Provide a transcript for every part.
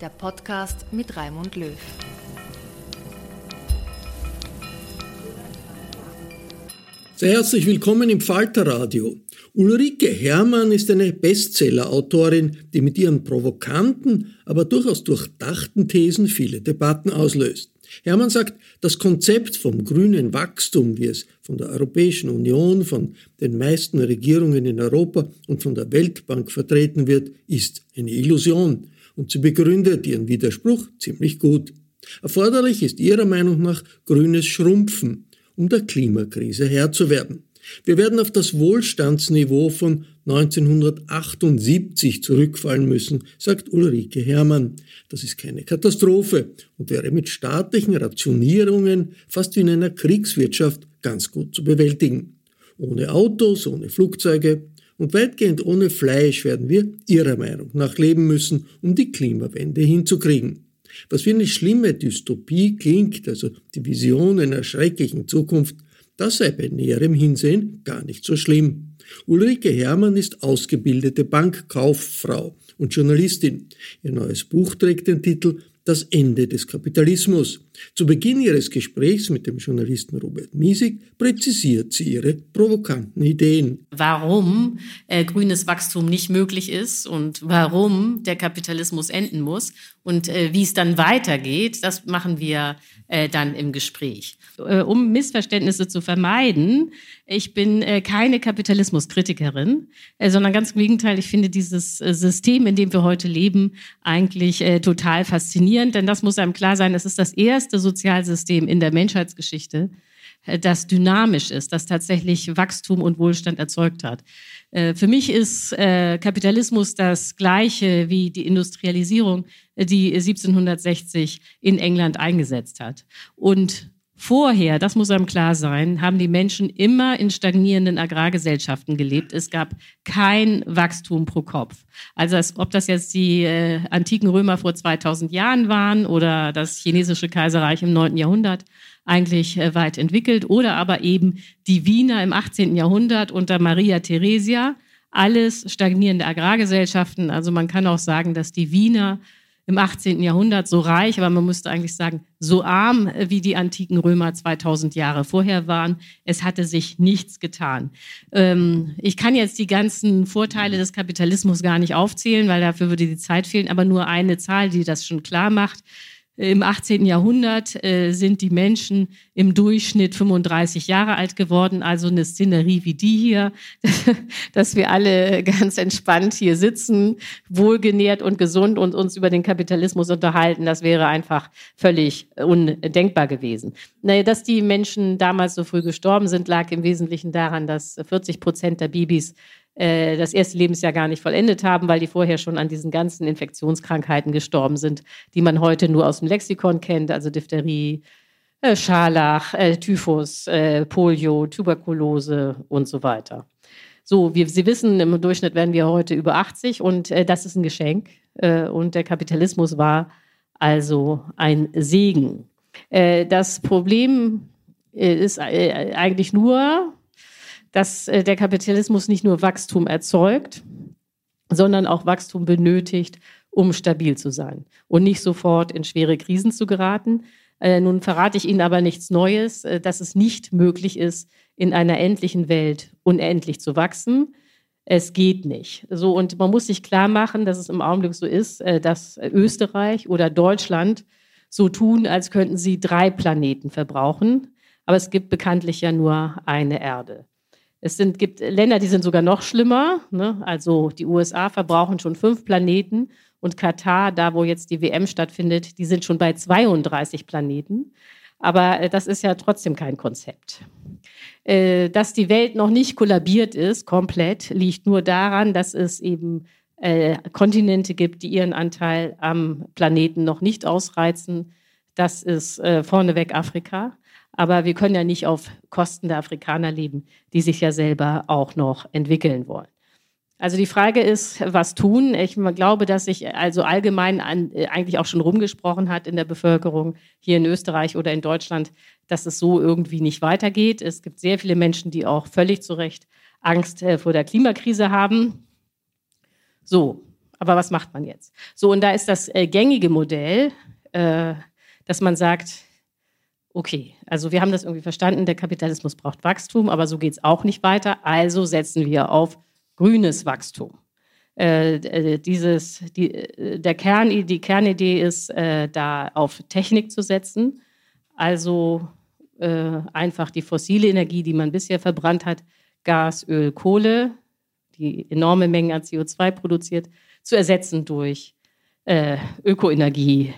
der Podcast mit Raimund Löw. Sehr herzlich willkommen im Falterradio. Ulrike Herrmann ist eine Bestseller-Autorin, die mit ihren provokanten, aber durchaus durchdachten Thesen viele Debatten auslöst. Herrmann sagt, das Konzept vom grünen Wachstum, wie es von der Europäischen Union, von den meisten Regierungen in Europa und von der Weltbank vertreten wird, ist eine Illusion. Und sie begründet ihren Widerspruch ziemlich gut. Erforderlich ist ihrer Meinung nach grünes Schrumpfen, um der Klimakrise Herr zu werden. Wir werden auf das Wohlstandsniveau von 1978 zurückfallen müssen, sagt Ulrike Herrmann. Das ist keine Katastrophe und wäre mit staatlichen Rationierungen fast wie in einer Kriegswirtschaft ganz gut zu bewältigen. Ohne Autos, ohne Flugzeuge und weitgehend ohne Fleisch werden wir ihrer Meinung nach leben müssen, um die Klimawende hinzukriegen. Was wie eine schlimme Dystopie klingt, also die Vision einer schrecklichen Zukunft, das sei bei näherem Hinsehen gar nicht so schlimm. Ulrike Herrmann ist ausgebildete Bankkauffrau und Journalistin. Ihr neues Buch trägt den Titel Das Ende des Kapitalismus. Zu Beginn ihres Gesprächs mit dem Journalisten Robert Miesig präzisiert sie ihre provokanten Ideen. Warum äh, grünes Wachstum nicht möglich ist und warum der Kapitalismus enden muss und äh, wie es dann weitergeht, das machen wir äh, dann im Gespräch. Äh, um Missverständnisse zu vermeiden, ich bin äh, keine Kapitalismuskritikerin, äh, sondern ganz im Gegenteil, ich finde dieses äh, System, in dem wir heute leben, eigentlich äh, total faszinierend, denn das muss einem klar sein, es ist das erste Sozialsystem in der Menschheitsgeschichte, äh, das dynamisch ist, das tatsächlich Wachstum und Wohlstand erzeugt hat. Äh, für mich ist äh, Kapitalismus das gleiche wie die Industrialisierung, die 1760 in England eingesetzt hat. Und Vorher, das muss einem klar sein, haben die Menschen immer in stagnierenden Agrargesellschaften gelebt. Es gab kein Wachstum pro Kopf. Also ob das jetzt die äh, antiken Römer vor 2000 Jahren waren oder das chinesische Kaiserreich im 9. Jahrhundert, eigentlich äh, weit entwickelt, oder aber eben die Wiener im 18. Jahrhundert unter Maria Theresia, alles stagnierende Agrargesellschaften. Also man kann auch sagen, dass die Wiener im 18. Jahrhundert so reich, aber man müsste eigentlich sagen, so arm äh, wie die antiken Römer 2000 Jahre vorher waren. Es hatte sich nichts getan. Ähm, ich kann jetzt die ganzen Vorteile des Kapitalismus gar nicht aufzählen, weil dafür würde die Zeit fehlen, aber nur eine Zahl, die das schon klar macht. Im 18. Jahrhundert äh, sind die Menschen im Durchschnitt 35 Jahre alt geworden, also eine Szenerie wie die hier, dass wir alle ganz entspannt hier sitzen, wohlgenährt und gesund und uns über den Kapitalismus unterhalten, das wäre einfach völlig undenkbar gewesen. Naja, dass die Menschen damals so früh gestorben sind, lag im Wesentlichen daran, dass 40 Prozent der Babys äh, das erste Lebensjahr gar nicht vollendet haben, weil die vorher schon an diesen ganzen Infektionskrankheiten gestorben sind, die man heute nur aus dem Lexikon kennt, also Diphtherie, äh, Scharlach, äh, Typhus, Polio, Tuberkulose und so weiter. So, wie Sie wissen, im Durchschnitt werden wir heute über 80 und das ist ein Geschenk. Und der Kapitalismus war also ein Segen. das Problem ist eigentlich nur, dass äh, der Kapitalismus nicht nur Wachstum erzeugt, sondern auch Wachstum benötigt, um stabil zu sein und nicht sofort in schwere Krisen zu geraten. Äh, nun verrate ich Ihnen aber nichts Neues, äh, dass es nicht möglich ist, in einer endlichen Welt unendlich zu wachsen. Es geht nicht. So, und man muss sich klar machen, dass es im Augenblick so ist, dass Österreich oder Deutschland so tun, als könnten sie drei Planeten verbrauchen. Aber es gibt bekanntlich ja nur eine Erde. Es sind, gibt Länder, die sind sogar noch schlimmer. Ne? Also die USA verbrauchen schon fünf Planeten und Katar, da wo jetzt die WM stattfindet, die sind schon bei 32 Planeten. Aber äh, das ist ja trotzdem kein Konzept. Äh, dass die Welt noch nicht kollabiert ist, komplett, liegt nur daran, dass es eben äh, Kontinente gibt, die ihren Anteil am Planeten noch nicht ausreizen. Das ist vorneweg Afrika. Aber wir können ja nicht auf Kosten der Afrikaner leben, die sich ja selber auch noch entwickeln wollen. Also die Frage ist, was tun? Ich glaube, dass sich also allgemein an, äh, eigentlich auch schon rumgesprochen hat in der Bevölkerung hier in Österreich oder in Deutschland, dass es so irgendwie nicht weitergeht. Es gibt sehr viele Menschen, die auch völlig zu Recht Angst äh, vor der Klimakrise haben. So, aber was macht man jetzt? So, und da ist das äh, gängige Modell, dass man sagt, okay, also wir haben das irgendwie verstanden, der Kapitalismus braucht Wachstum, aber so geht es auch nicht weiter. Also setzen wir auf grünes Wachstum. Äh, äh dieses, die, äh, der Kern, die Kernidee ist, äh, da auf Technik zu setzen, also äh, einfach die fossile Energie, die man bisher verbrannt hat, Gas, Öl, Kohle, die enorme Mengen an CO2 produziert, zu ersetzen durch äh, Ökoenergie,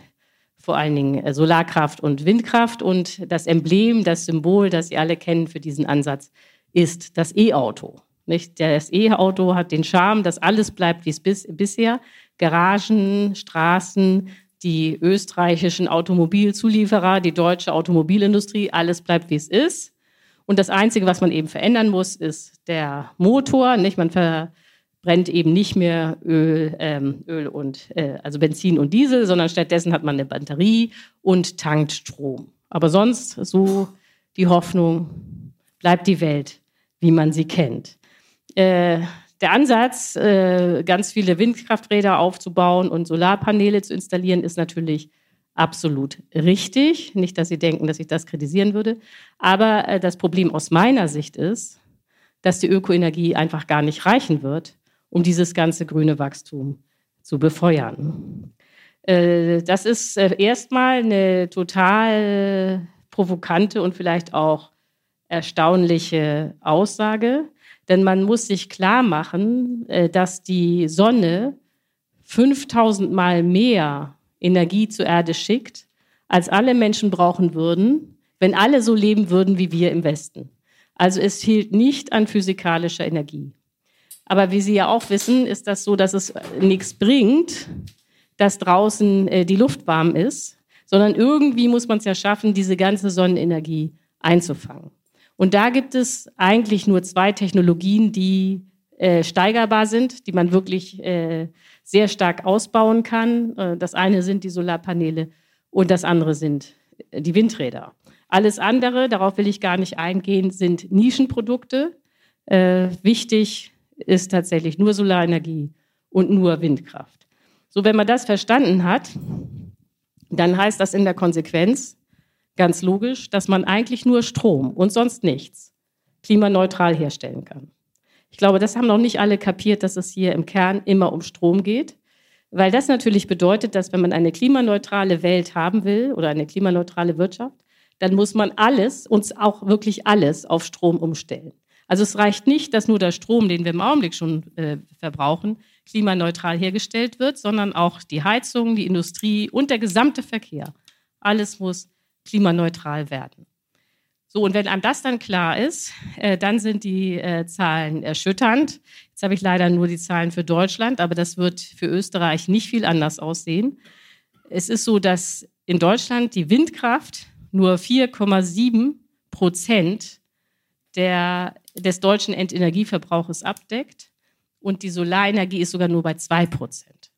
vor allen Dingen äh, Solarkraft und Windkraft. Und das Emblem, das Symbol, das Sie alle kennen für diesen Ansatz, ist das E-Auto. Das E-Auto hat den Charme, dass alles bleibt, wie es bis, bisher. Garagen, Straßen, die österreichischen Automobilzulieferer, die deutsche Automobilindustrie, alles bleibt, wie es ist. Und das Einzige, was man eben verändern muss, ist der Motor. Nicht? Man ver brennt eben nicht mehr Öl, ähm, Öl und äh, also Benzin und Diesel, sondern stattdessen hat man eine Batterie und tankt Strom. Aber sonst so die Hoffnung, bleibt die Welt, wie man sie kennt. Äh, der Ansatz, äh, ganz viele Windkrafträder aufzubauen und Solarpaneele zu installieren, ist natürlich absolut richtig. Nicht, dass Sie denken, dass ich das kritisieren würde. Aber äh, das Problem aus meiner Sicht ist, dass die Ökoenergie einfach gar nicht reichen wird, um dieses ganze grüne Wachstum zu befeuern. Äh, das ist äh, erstmal eine total provokante und vielleicht auch erstaunliche Aussage, denn man muss sich klar machen, äh, dass die Sonne 5000 Mal mehr Energie zur Erde schickt, als alle Menschen brauchen würden, wenn alle so leben würden wie wir im Westen. Also es fehlt nicht an physikalischer Energie. Aber wie Sie ja auch wissen, ist das so, dass es nichts bringt, dass draußen äh, die Luft warm ist, sondern irgendwie muss man es ja schaffen, diese ganze Sonnenenergie einzufangen. Und da gibt es eigentlich nur zwei Technologien, die äh, steigerbar sind, die man wirklich äh, sehr stark ausbauen kann. Äh, das eine sind die Solarpaneele und das andere sind äh, die Windräder. Alles andere, darauf will ich gar nicht eingehen, sind Nischenprodukte. Äh, wichtig ist tatsächlich nur Solarenergie und nur Windkraft. So, wenn man das verstanden hat, dann heißt das in der Konsequenz ganz logisch, dass man eigentlich nur Strom und sonst nichts klimaneutral herstellen kann. Ich glaube, das haben noch nicht alle kapiert, dass es hier im Kern immer um Strom geht. Weil das natürlich bedeutet, dass wenn man eine klimaneutrale Welt haben will oder eine klimaneutrale Wirtschaft, dann muss man alles, uns auch wirklich alles auf Strom umstellen. Also es reicht nicht, dass nur der Strom, den wir im Augenblick schon äh, verbrauchen, klimaneutral hergestellt wird, sondern auch die Heizung, die Industrie und der gesamte Verkehr. Alles muss klimaneutral werden. So, und wenn einem das dann klar ist, äh, dann sind die äh, Zahlen erschütternd. Jetzt habe ich leider nur die Zahlen für Deutschland, aber das wird für Österreich nicht viel anders aussehen. Es ist so, dass in Deutschland die Windkraft nur 4,7 Prozent der, des deutschen Endenergieverbrauches abdeckt und die Solarenergie ist sogar nur bei 2 Prozent.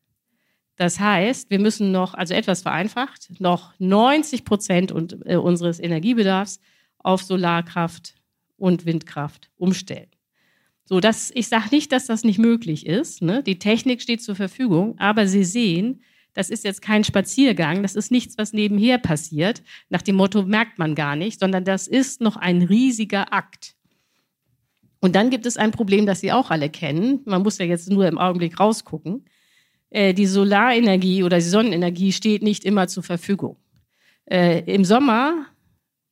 Das heißt, wir müssen noch, also etwas vereinfacht, noch 90 Prozent äh, unseres Energiebedarfs auf Solarkraft und Windkraft umstellen. So, das, ich sage nicht, dass das nicht möglich ist. Ne? Die Technik steht zur Verfügung, aber Sie sehen, das ist jetzt kein Spaziergang, das ist nichts, was nebenher passiert. Nach dem Motto merkt man gar nicht, sondern das ist noch ein riesiger Akt. Und dann gibt es ein Problem, das Sie auch alle kennen. Man muss ja jetzt nur im Augenblick rausgucken. Äh, die Solarenergie oder die Sonnenenergie steht nicht immer zur Verfügung. Äh, Im Sommer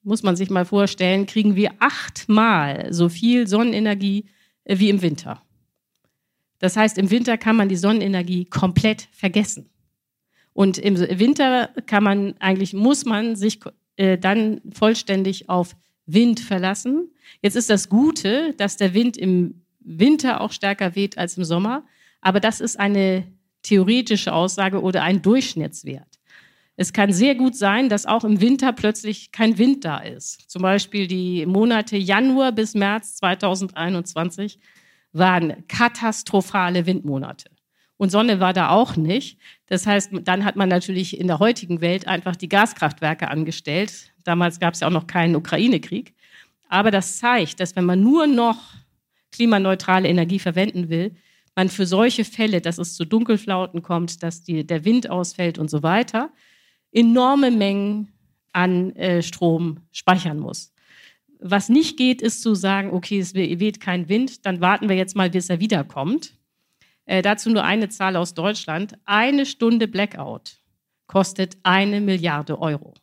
muss man sich mal vorstellen, kriegen wir achtmal so viel Sonnenenergie äh, wie im Winter. Das heißt, im Winter kann man die Sonnenenergie komplett vergessen. Und im Winter kann man eigentlich, muss man sich dann vollständig auf Wind verlassen. Jetzt ist das Gute, dass der Wind im Winter auch stärker weht als im Sommer. Aber das ist eine theoretische Aussage oder ein Durchschnittswert. Es kann sehr gut sein, dass auch im Winter plötzlich kein Wind da ist. Zum Beispiel die Monate Januar bis März 2021 waren katastrophale Windmonate. Und Sonne war da auch nicht. Das heißt, dann hat man natürlich in der heutigen Welt einfach die Gaskraftwerke angestellt. Damals gab es ja auch noch keinen Ukraine-Krieg. Aber das zeigt, dass wenn man nur noch klimaneutrale Energie verwenden will, man für solche Fälle, dass es zu Dunkelflauten kommt, dass die, der Wind ausfällt und so weiter, enorme Mengen an äh, Strom speichern muss. Was nicht geht, ist zu sagen, okay, es weht kein Wind, dann warten wir jetzt mal, bis er wiederkommt. Äh, dazu nur eine Zahl aus Deutschland. Eine Stunde Blackout kostet eine Milliarde Euro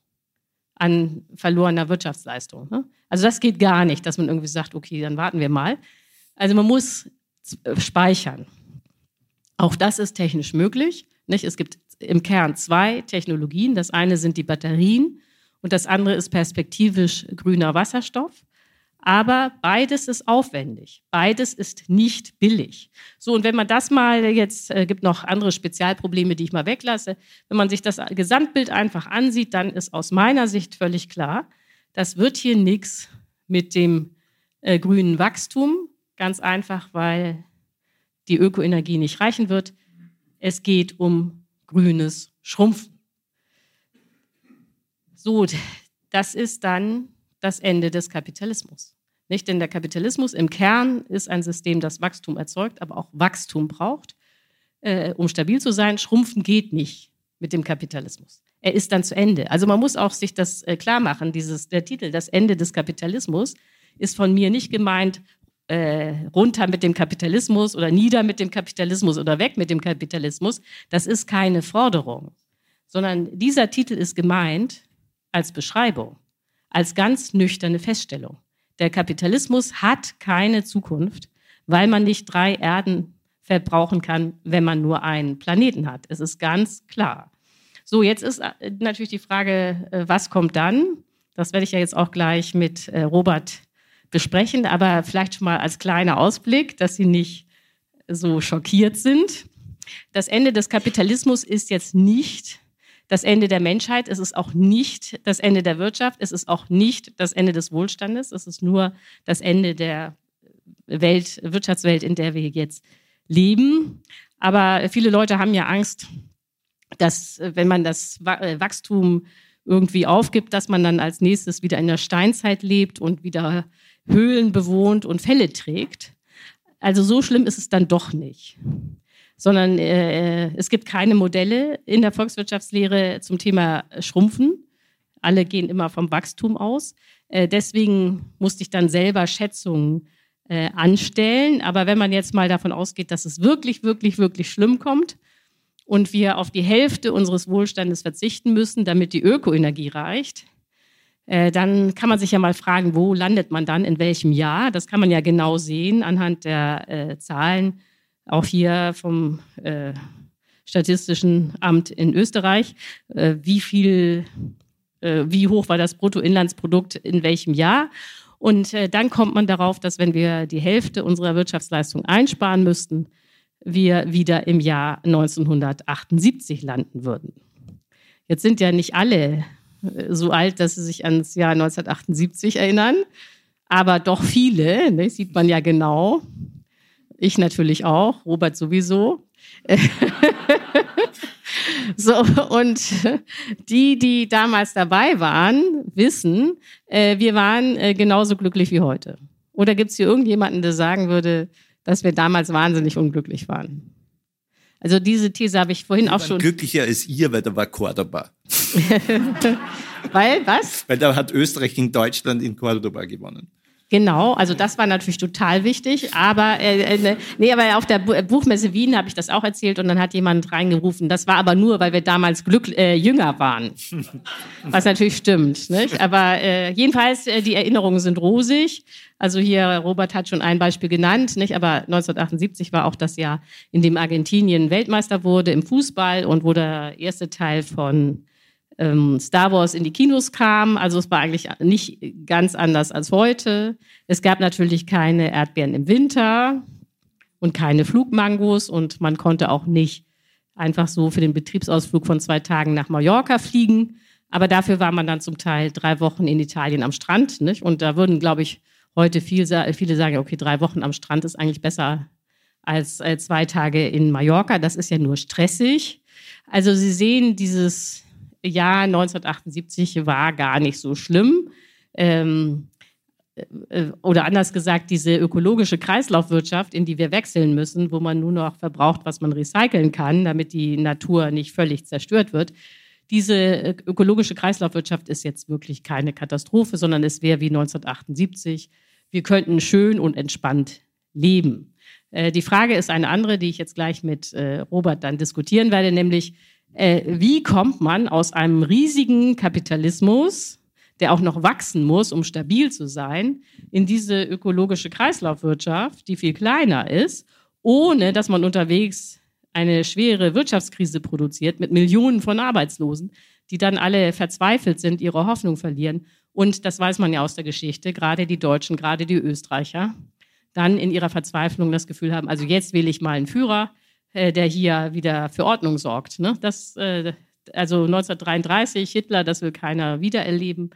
an verlorener Wirtschaftsleistung. Ne? Also das geht gar nicht, dass man irgendwie sagt, okay, dann warten wir mal. Also man muss speichern. Auch das ist technisch möglich. Nicht? Es gibt im Kern zwei Technologien. Das eine sind die Batterien und das andere ist perspektivisch grüner Wasserstoff. Aber beides ist aufwendig. Beides ist nicht billig. So, und wenn man das mal, jetzt äh, gibt noch andere Spezialprobleme, die ich mal weglasse, wenn man sich das Gesamtbild einfach ansieht, dann ist aus meiner Sicht völlig klar, das wird hier nichts mit dem äh, grünen Wachstum. Ganz einfach, weil die Ökoenergie nicht reichen wird. Es geht um grünes Schrumpfen. So, das ist dann das Ende des Kapitalismus. Nicht? Denn der Kapitalismus im Kern ist ein System, das Wachstum erzeugt, aber auch Wachstum braucht, äh, um stabil zu sein. Schrumpfen geht nicht mit dem Kapitalismus. Er ist dann zu Ende. Also man muss auch sich das äh, klar machen, dieses, der Titel, das Ende des Kapitalismus, ist von mir nicht gemeint, äh, runter mit dem Kapitalismus oder nieder mit dem Kapitalismus oder weg mit dem Kapitalismus. Das ist keine Forderung, sondern dieser Titel ist gemeint als Beschreibung, als ganz nüchterne Feststellung. Der Kapitalismus hat keine Zukunft, weil man nicht drei Erden verbrauchen kann, wenn man nur einen Planeten hat. Es ist ganz klar. So, jetzt ist äh, natürlich die Frage, äh, was kommt dann? Das werde ich ja jetzt auch gleich mit äh, Robert besprechen, aber vielleicht schon mal als kleiner Ausblick, dass Sie nicht so schockiert sind. Das Ende des Kapitalismus ist jetzt nicht das Ende der Menschheit, es ist auch nicht das Ende der Wirtschaft, es ist auch nicht das Ende des Wohlstandes, es ist nur das Ende der Welt, Wirtschaftswelt, in der wir jetzt leben. Aber viele Leute haben ja Angst, dass wenn man das Wachstum irgendwie aufgibt, dass man dann als nächstes wieder in der Steinzeit lebt und wieder Höhlen bewohnt und Fälle trägt. Also so schlimm ist es dann doch nicht. Sondern äh, es gibt keine Modelle in der Volkswirtschaftslehre zum Thema Schrumpfen. Alle gehen immer vom Wachstum aus. Äh, deswegen musste ich dann selber Schätzungen äh, anstellen. Aber wenn man jetzt mal davon ausgeht, dass es wirklich, wirklich, wirklich schlimm kommt und wir auf die Hälfte unseres Wohlstandes verzichten müssen, damit die Ökoenergie reicht, äh, dann kann man sich ja mal fragen, wo landet man dann, in welchem Jahr? Das kann man ja genau sehen anhand der äh, Zahlen, auch hier vom äh, Statistischen Amt in Österreich. Äh, wie viel, äh, wie hoch war das Bruttoinlandsprodukt in welchem Jahr? Und äh, dann kommt man darauf, dass wenn wir die Hälfte unserer Wirtschaftsleistung einsparen müssten, wir wieder im Jahr 1978 landen würden. Jetzt sind ja nicht alle äh, so alt, dass sie sich ans Jahr 1978 erinnern, aber doch viele, ne, sieht man ja genau. Ich natürlich auch, Robert sowieso. so, und die, die damals dabei waren, wissen, äh, wir waren äh, genauso glücklich wie heute. Oder gibt es hier irgendjemanden, der sagen würde, dass wir damals wahnsinnig unglücklich waren. Also diese These habe ich vorhin auch schon. Glücklicher als ihr, weil da war Cordoba. weil was? Weil da hat Österreich gegen Deutschland in Cordoba gewonnen. Genau, also das war natürlich total wichtig. Aber äh, äh ne, nee, aber auf der Buchmesse Wien habe ich das auch erzählt und dann hat jemand reingerufen. Das war aber nur, weil wir damals Glück, äh, jünger waren. Was natürlich stimmt. Nicht? Aber äh, jedenfalls, äh, die Erinnerungen sind rosig. Also hier, Robert hat schon ein Beispiel genannt, nicht? aber 1978 war auch das Jahr, in dem Argentinien Weltmeister wurde im Fußball und wo der erste Teil von ähm, Star Wars in die Kinos kam. Also es war eigentlich nicht ganz anders als heute. Es gab natürlich keine Erdbeeren im Winter und keine Flugmangos und man konnte auch nicht einfach so für den Betriebsausflug von zwei Tagen nach Mallorca fliegen. Aber dafür war man dann zum Teil drei Wochen in Italien am Strand. Nicht? Und da würden, glaube ich, heute viel, viele sagen, okay, drei Wochen am Strand ist eigentlich besser als äh, zwei Tage in Mallorca. Das ist ja nur stressig. Also Sie sehen, dieses Jahr 1978 war gar nicht so schlimm. Ähm, äh, oder anders gesagt, diese ökologische Kreislaufwirtschaft, in die wir wechseln müssen, wo man nur noch verbraucht, was man recyceln kann, damit die Natur nicht völlig zerstört wird. Diese äh, ökologische Kreislaufwirtschaft ist jetzt wirklich keine Katastrophe, sondern es wäre wie 1978. Wir könnten schön und entspannt leben. Äh, die Frage ist eine andere, die ich jetzt gleich mit Robert dann diskutieren werde, nämlich äh, wie kommt man aus einem riesigen Kapitalismus, der auch noch wachsen muss, um stabil zu sein, in diese ökologische Kreislaufwirtschaft, die viel kleiner ist, ohne dass man unterwegs eine schwere Wirtschaftskrise produziert mit Millionen von Arbeitslosen, die dann alle verzweifelt sind, ihre Hoffnung verlieren. Und das weiß man ja aus der Geschichte, gerade die Deutschen, gerade die Österreicher, dann in ihrer Verzweiflung das Gefühl haben, also jetzt wähle ich mal einen Führer, äh, der hier wieder für Ordnung sorgt. Ne? Das, äh, also 1933, Hitler, das will keiner wiedererleben.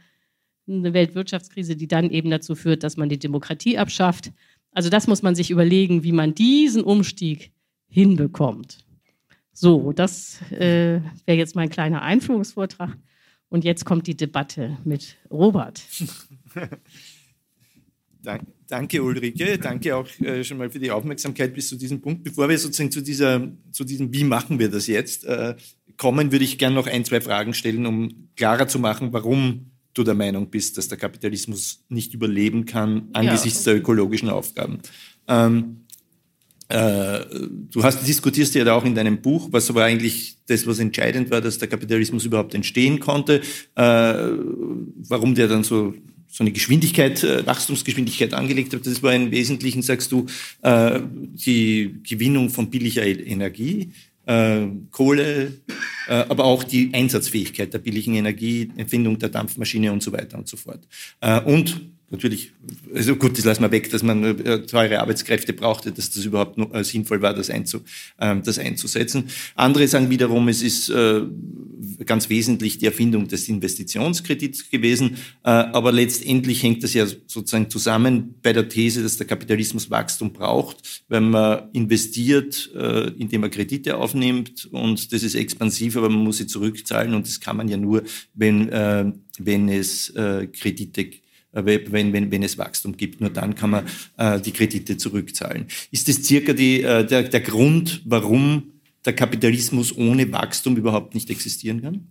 Eine Weltwirtschaftskrise, die dann eben dazu führt, dass man die Demokratie abschafft. Also das muss man sich überlegen, wie man diesen Umstieg hinbekommt. So, das äh, wäre jetzt mein kleiner Einführungsvortrag. Und jetzt kommt die Debatte mit Robert. Danke, Ulrike. Danke auch äh, schon mal für die Aufmerksamkeit bis zu diesem Punkt. Bevor wir sozusagen zu, dieser, zu diesem, wie machen wir das jetzt, äh, kommen, würde ich gerne noch ein, zwei Fragen stellen, um klarer zu machen, warum du der Meinung bist, dass der Kapitalismus nicht überleben kann angesichts ja. der ökologischen Aufgaben. Ähm, äh, du hast, diskutierst ja da auch in deinem Buch, was aber eigentlich das, was entscheidend war, dass der Kapitalismus überhaupt entstehen konnte, äh, warum der dann so so eine Geschwindigkeit, äh, Wachstumsgeschwindigkeit angelegt habt. Das war im Wesentlichen, sagst du, äh, die Gewinnung von billiger Energie, äh, Kohle, äh, aber auch die Einsatzfähigkeit der billigen Energie, Erfindung der Dampfmaschine und so weiter und so fort. Äh, und natürlich, also gut, das lassen wir weg, dass man äh, teure Arbeitskräfte brauchte, dass das überhaupt äh, sinnvoll war, das, einzu, äh, das einzusetzen. Andere sagen wiederum, es ist äh, ganz wesentlich die Erfindung des Investitionskredits gewesen, äh, aber letztendlich hängt das ja sozusagen zusammen bei der These, dass der Kapitalismus Wachstum braucht, wenn man investiert, äh, indem man Kredite aufnimmt. Und das ist expansiv, aber man muss sie zurückzahlen. Und das kann man ja nur, wenn, äh, wenn es äh, Kredite gibt äh, wenn, wenn, wenn es Wachstum gibt. Nur dann kann man äh, die Kredite zurückzahlen. Ist das circa die, äh, der, der Grund, warum der Kapitalismus ohne Wachstum überhaupt nicht existieren kann?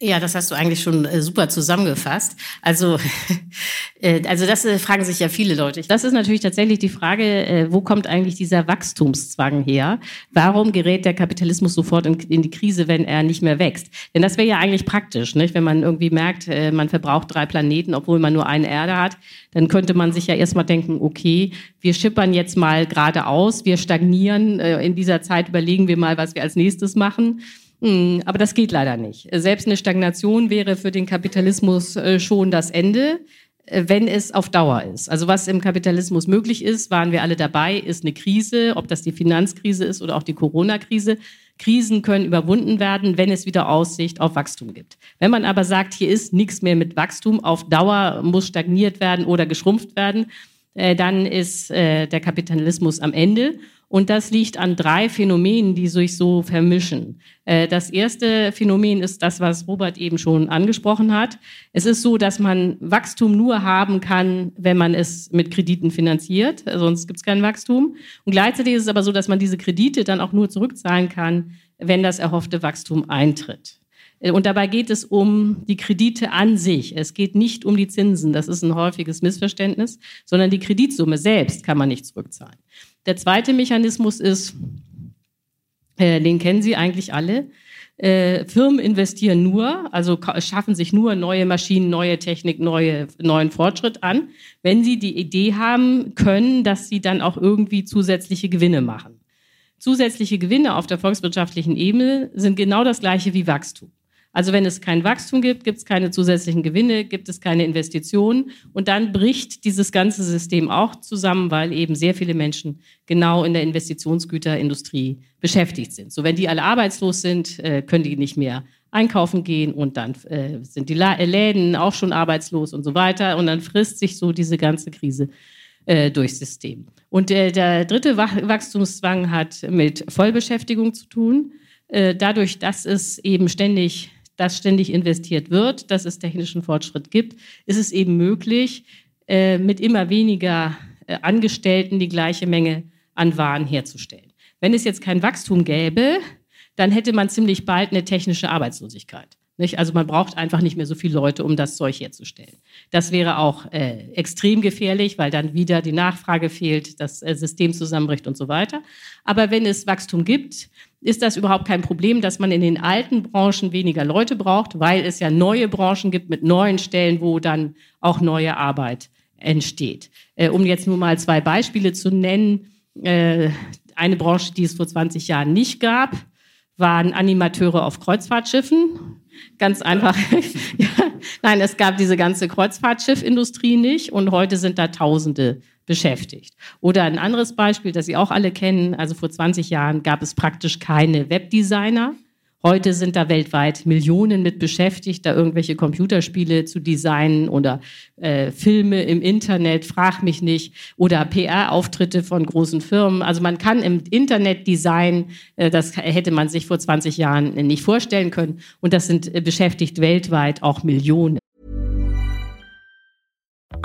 Ja, das hast du eigentlich schon äh, super zusammengefasst. Also Äh, also das äh, fragen sich ja viele Leute. Das ist natürlich tatsächlich die Frage, äh, wo kommt eigentlich dieser Wachstumszwang her? Warum gerät der Kapitalismus sofort in die Krise, wenn er nicht mehr wächst? Denn das wäre ja eigentlich praktisch, nicht? wenn man irgendwie merkt, man verbraucht drei Planeten, obwohl man nur eine Erde hat, dann könnte man sich ja erstmal denken, okay, wir schippern jetzt mal geradeaus, wir stagnieren, in dieser Zeit überlegen wir mal, was wir als nächstes machen. Hm, aber das geht leider nicht. Selbst eine Stagnation wäre für den Kapitalismus schon das Ende. Äh, wenn es auf Dauer ist. Also was im Kapitalismus möglich ist, waren wir alle dabei, ist eine Krise, ob das die Finanzkrise ist oder auch die Corona-Krise. Krisen können überwunden werden, wenn es wieder Aussicht auf Wachstum gibt. Wenn man aber sagt, hier ist nichts mehr mit Wachstum, auf Dauer muss stagniert werden oder geschrumpft werden, äh, dann ist äh, der Kapitalismus am Ende. Und das liegt an drei Phänomenen, die sich so vermischen. Äh, das erste Phänomen ist das, was Robert eben schon angesprochen hat. Es ist so, dass man Wachstum nur haben kann, wenn man es mit Krediten finanziert, sonst gibt es kein Wachstum. Und gleichzeitig ist es aber so, dass man diese Kredite dann auch nur zurückzahlen kann, wenn das erhoffte Wachstum eintritt. Äh, und dabei geht es um die Kredite an sich. Es geht nicht um die Zinsen. Das ist ein häufiges Missverständnis, sondern die Kreditsumme selbst kann man nicht zurückzahlen. Der zweite Mechanismus ist, äh, den kennen Sie eigentlich alle. Äh, Firmen investieren nur, also schaffen sich nur neue Maschinen, neue Technik, neue, neuen Fortschritt an, wenn sie die Idee haben können, dass sie dann auch irgendwie zusätzliche Gewinne machen. Zusätzliche Gewinne auf der volkswirtschaftlichen Ebene sind genau das gleiche wie Wachstum. Also wenn es kein Wachstum gibt, gibt es keine zusätzlichen Gewinne, gibt es keine Investitionen und dann bricht dieses ganze System auch zusammen, weil eben sehr viele Menschen genau in der Investitionsgüterindustrie beschäftigt sind. So wenn die alle arbeitslos sind, äh, können die nicht mehr einkaufen gehen und dann äh, sind die Läden auch schon arbeitslos und so weiter und dann frisst sich so diese ganze Krise äh, durchs System. Und der dritte Wachstumszwang hat mit Vollbeschäftigung zu tun. Dadurch, dass es eben ständig dass ständig investiert wird, dass es technischen Fortschritt gibt, ist es eben möglich, äh, mit immer weniger äh, Angestellten die gleiche Menge an Waren herzustellen. Wenn es jetzt kein Wachstum gäbe, dann hätte man ziemlich bald eine technische Arbeitslosigkeit. Nicht? Also man braucht einfach nicht mehr so viele Leute, um das Zeug herzustellen. Das wäre auch äh, extrem gefährlich, weil dann wieder die Nachfrage fehlt, das äh, System zusammenbricht und so weiter. Aber wenn es Wachstum gibt, ist das überhaupt kein Problem, dass man in den alten Branchen weniger Leute braucht, weil es ja neue Branchen gibt mit neuen Stellen, wo dann auch neue Arbeit entsteht. Äh, um jetzt nur mal zwei Beispiele zu nennen. Äh, eine Branche, die es vor 20 Jahren nicht gab, waren Animateure auf Kreuzfahrtschiffen. Ganz einfach. ja. Nein, es gab diese ganze Kreuzfahrtschiffindustrie nicht und heute sind da Tausende beschäftigt. Oder ein anderes Beispiel, das Sie auch alle kennen. Also vor 20 Jahren gab es praktisch keine Webdesigner. Heute sind da weltweit Millionen mit beschäftigt, da irgendwelche Computerspiele zu designen oder äh, Filme im Internet, frag mich nicht, oder PR-Auftritte von großen Firmen. Also man kann im Internet designen, äh, das hätte man sich vor 20 Jahren nicht vorstellen können. Und das sind äh, beschäftigt weltweit auch Millionen.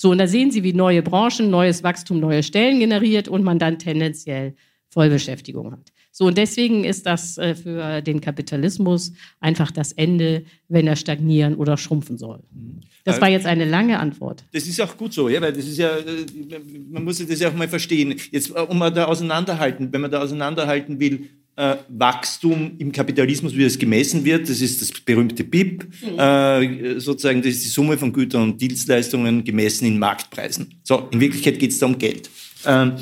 So, und da sehen Sie, wie neue Branchen, neues Wachstum, neue Stellen generiert und man dann tendenziell Vollbeschäftigung hat. So, und deswegen ist das äh, für den Kapitalismus einfach das Ende, wenn er stagnieren oder schrumpfen soll. Das war jetzt eine lange Antwort. Das ist auch gut so, ja, weil das ist ja, äh, man muss das ja auch mal verstehen. Jetzt, äh, um mal da auseinanderhalten, wenn man da auseinanderhalten will, äh, Wachstum im Kapitalismus, wie es gemessen wird. Das ist das berühmte BIP. Mhm. Äh, sozusagen, das ist die Summe von Gütern und Dienstleistungen gemessen in Marktpreisen. So, in Wirklichkeit geht es da um Geld. Ähm,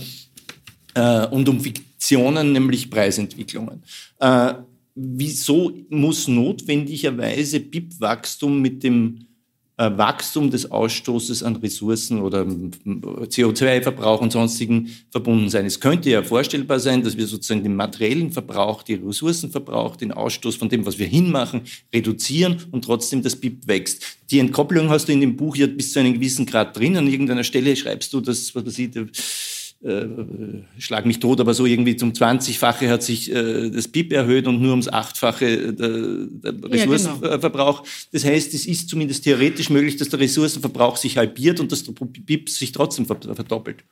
äh, und um Fiktionen, nämlich Preisentwicklungen. Äh, wieso muss notwendigerweise BIP-Wachstum mit dem Wachstum des Ausstoßes an Ressourcen oder CO2-Verbrauch und sonstigen verbunden sein. Es könnte ja vorstellbar sein, dass wir sozusagen den materiellen Verbrauch, den Ressourcenverbrauch, den Ausstoß von dem, was wir hinmachen, reduzieren und trotzdem das BIP wächst. Die Entkopplung hast du in dem Buch ja bis zu einem gewissen Grad drin. An irgendeiner Stelle schreibst du, dass, was ich, äh, schlag mich tot, aber so irgendwie zum 20-fache hat sich äh, das BIP erhöht und nur ums Achtfache der, der Ressourcenverbrauch. Ja, genau. Das heißt, es ist zumindest theoretisch möglich, dass der Ressourcenverbrauch sich halbiert und dass der BIP sich trotzdem verdoppelt.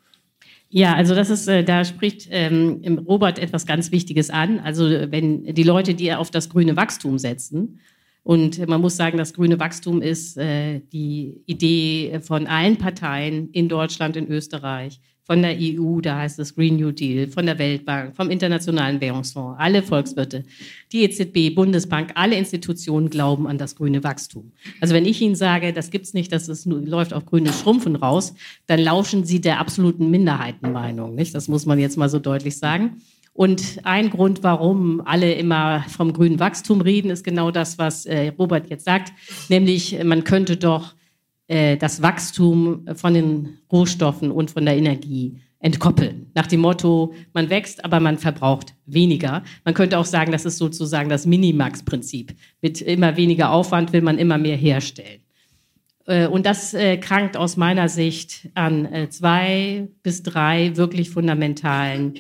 Ja, also das ist, äh, da spricht ähm, Robert etwas ganz Wichtiges an. Also wenn die Leute, die auf das grüne Wachstum setzen, und man muss sagen, das grüne Wachstum ist äh, die Idee von allen Parteien in Deutschland, in Österreich, von der EU, da heißt es Green New Deal, von der Weltbank, vom Internationalen Währungsfonds, alle Volkswirte, die EZB, Bundesbank, alle Institutionen glauben an das grüne Wachstum. Also wenn ich Ihnen sage, das gibt's nicht, dass es nur, läuft auf grünes Schrumpfen raus, dann lauschen Sie der absoluten Minderheitenmeinung. Nicht? Das muss man jetzt mal so deutlich sagen. Und ein Grund, warum alle immer vom grünen Wachstum reden, ist genau das, was äh, Robert jetzt sagt, nämlich man könnte doch äh, das Wachstum von den Rohstoffen und von der Energie entkoppeln. Nach dem Motto, man wächst, aber man verbraucht weniger. Man könnte auch sagen, das ist sozusagen das Minimax-Prinzip. Mit immer weniger Aufwand will man immer mehr herstellen. Äh, und das äh, krankt aus meiner Sicht an zwei bis drei wirklich fundamentalen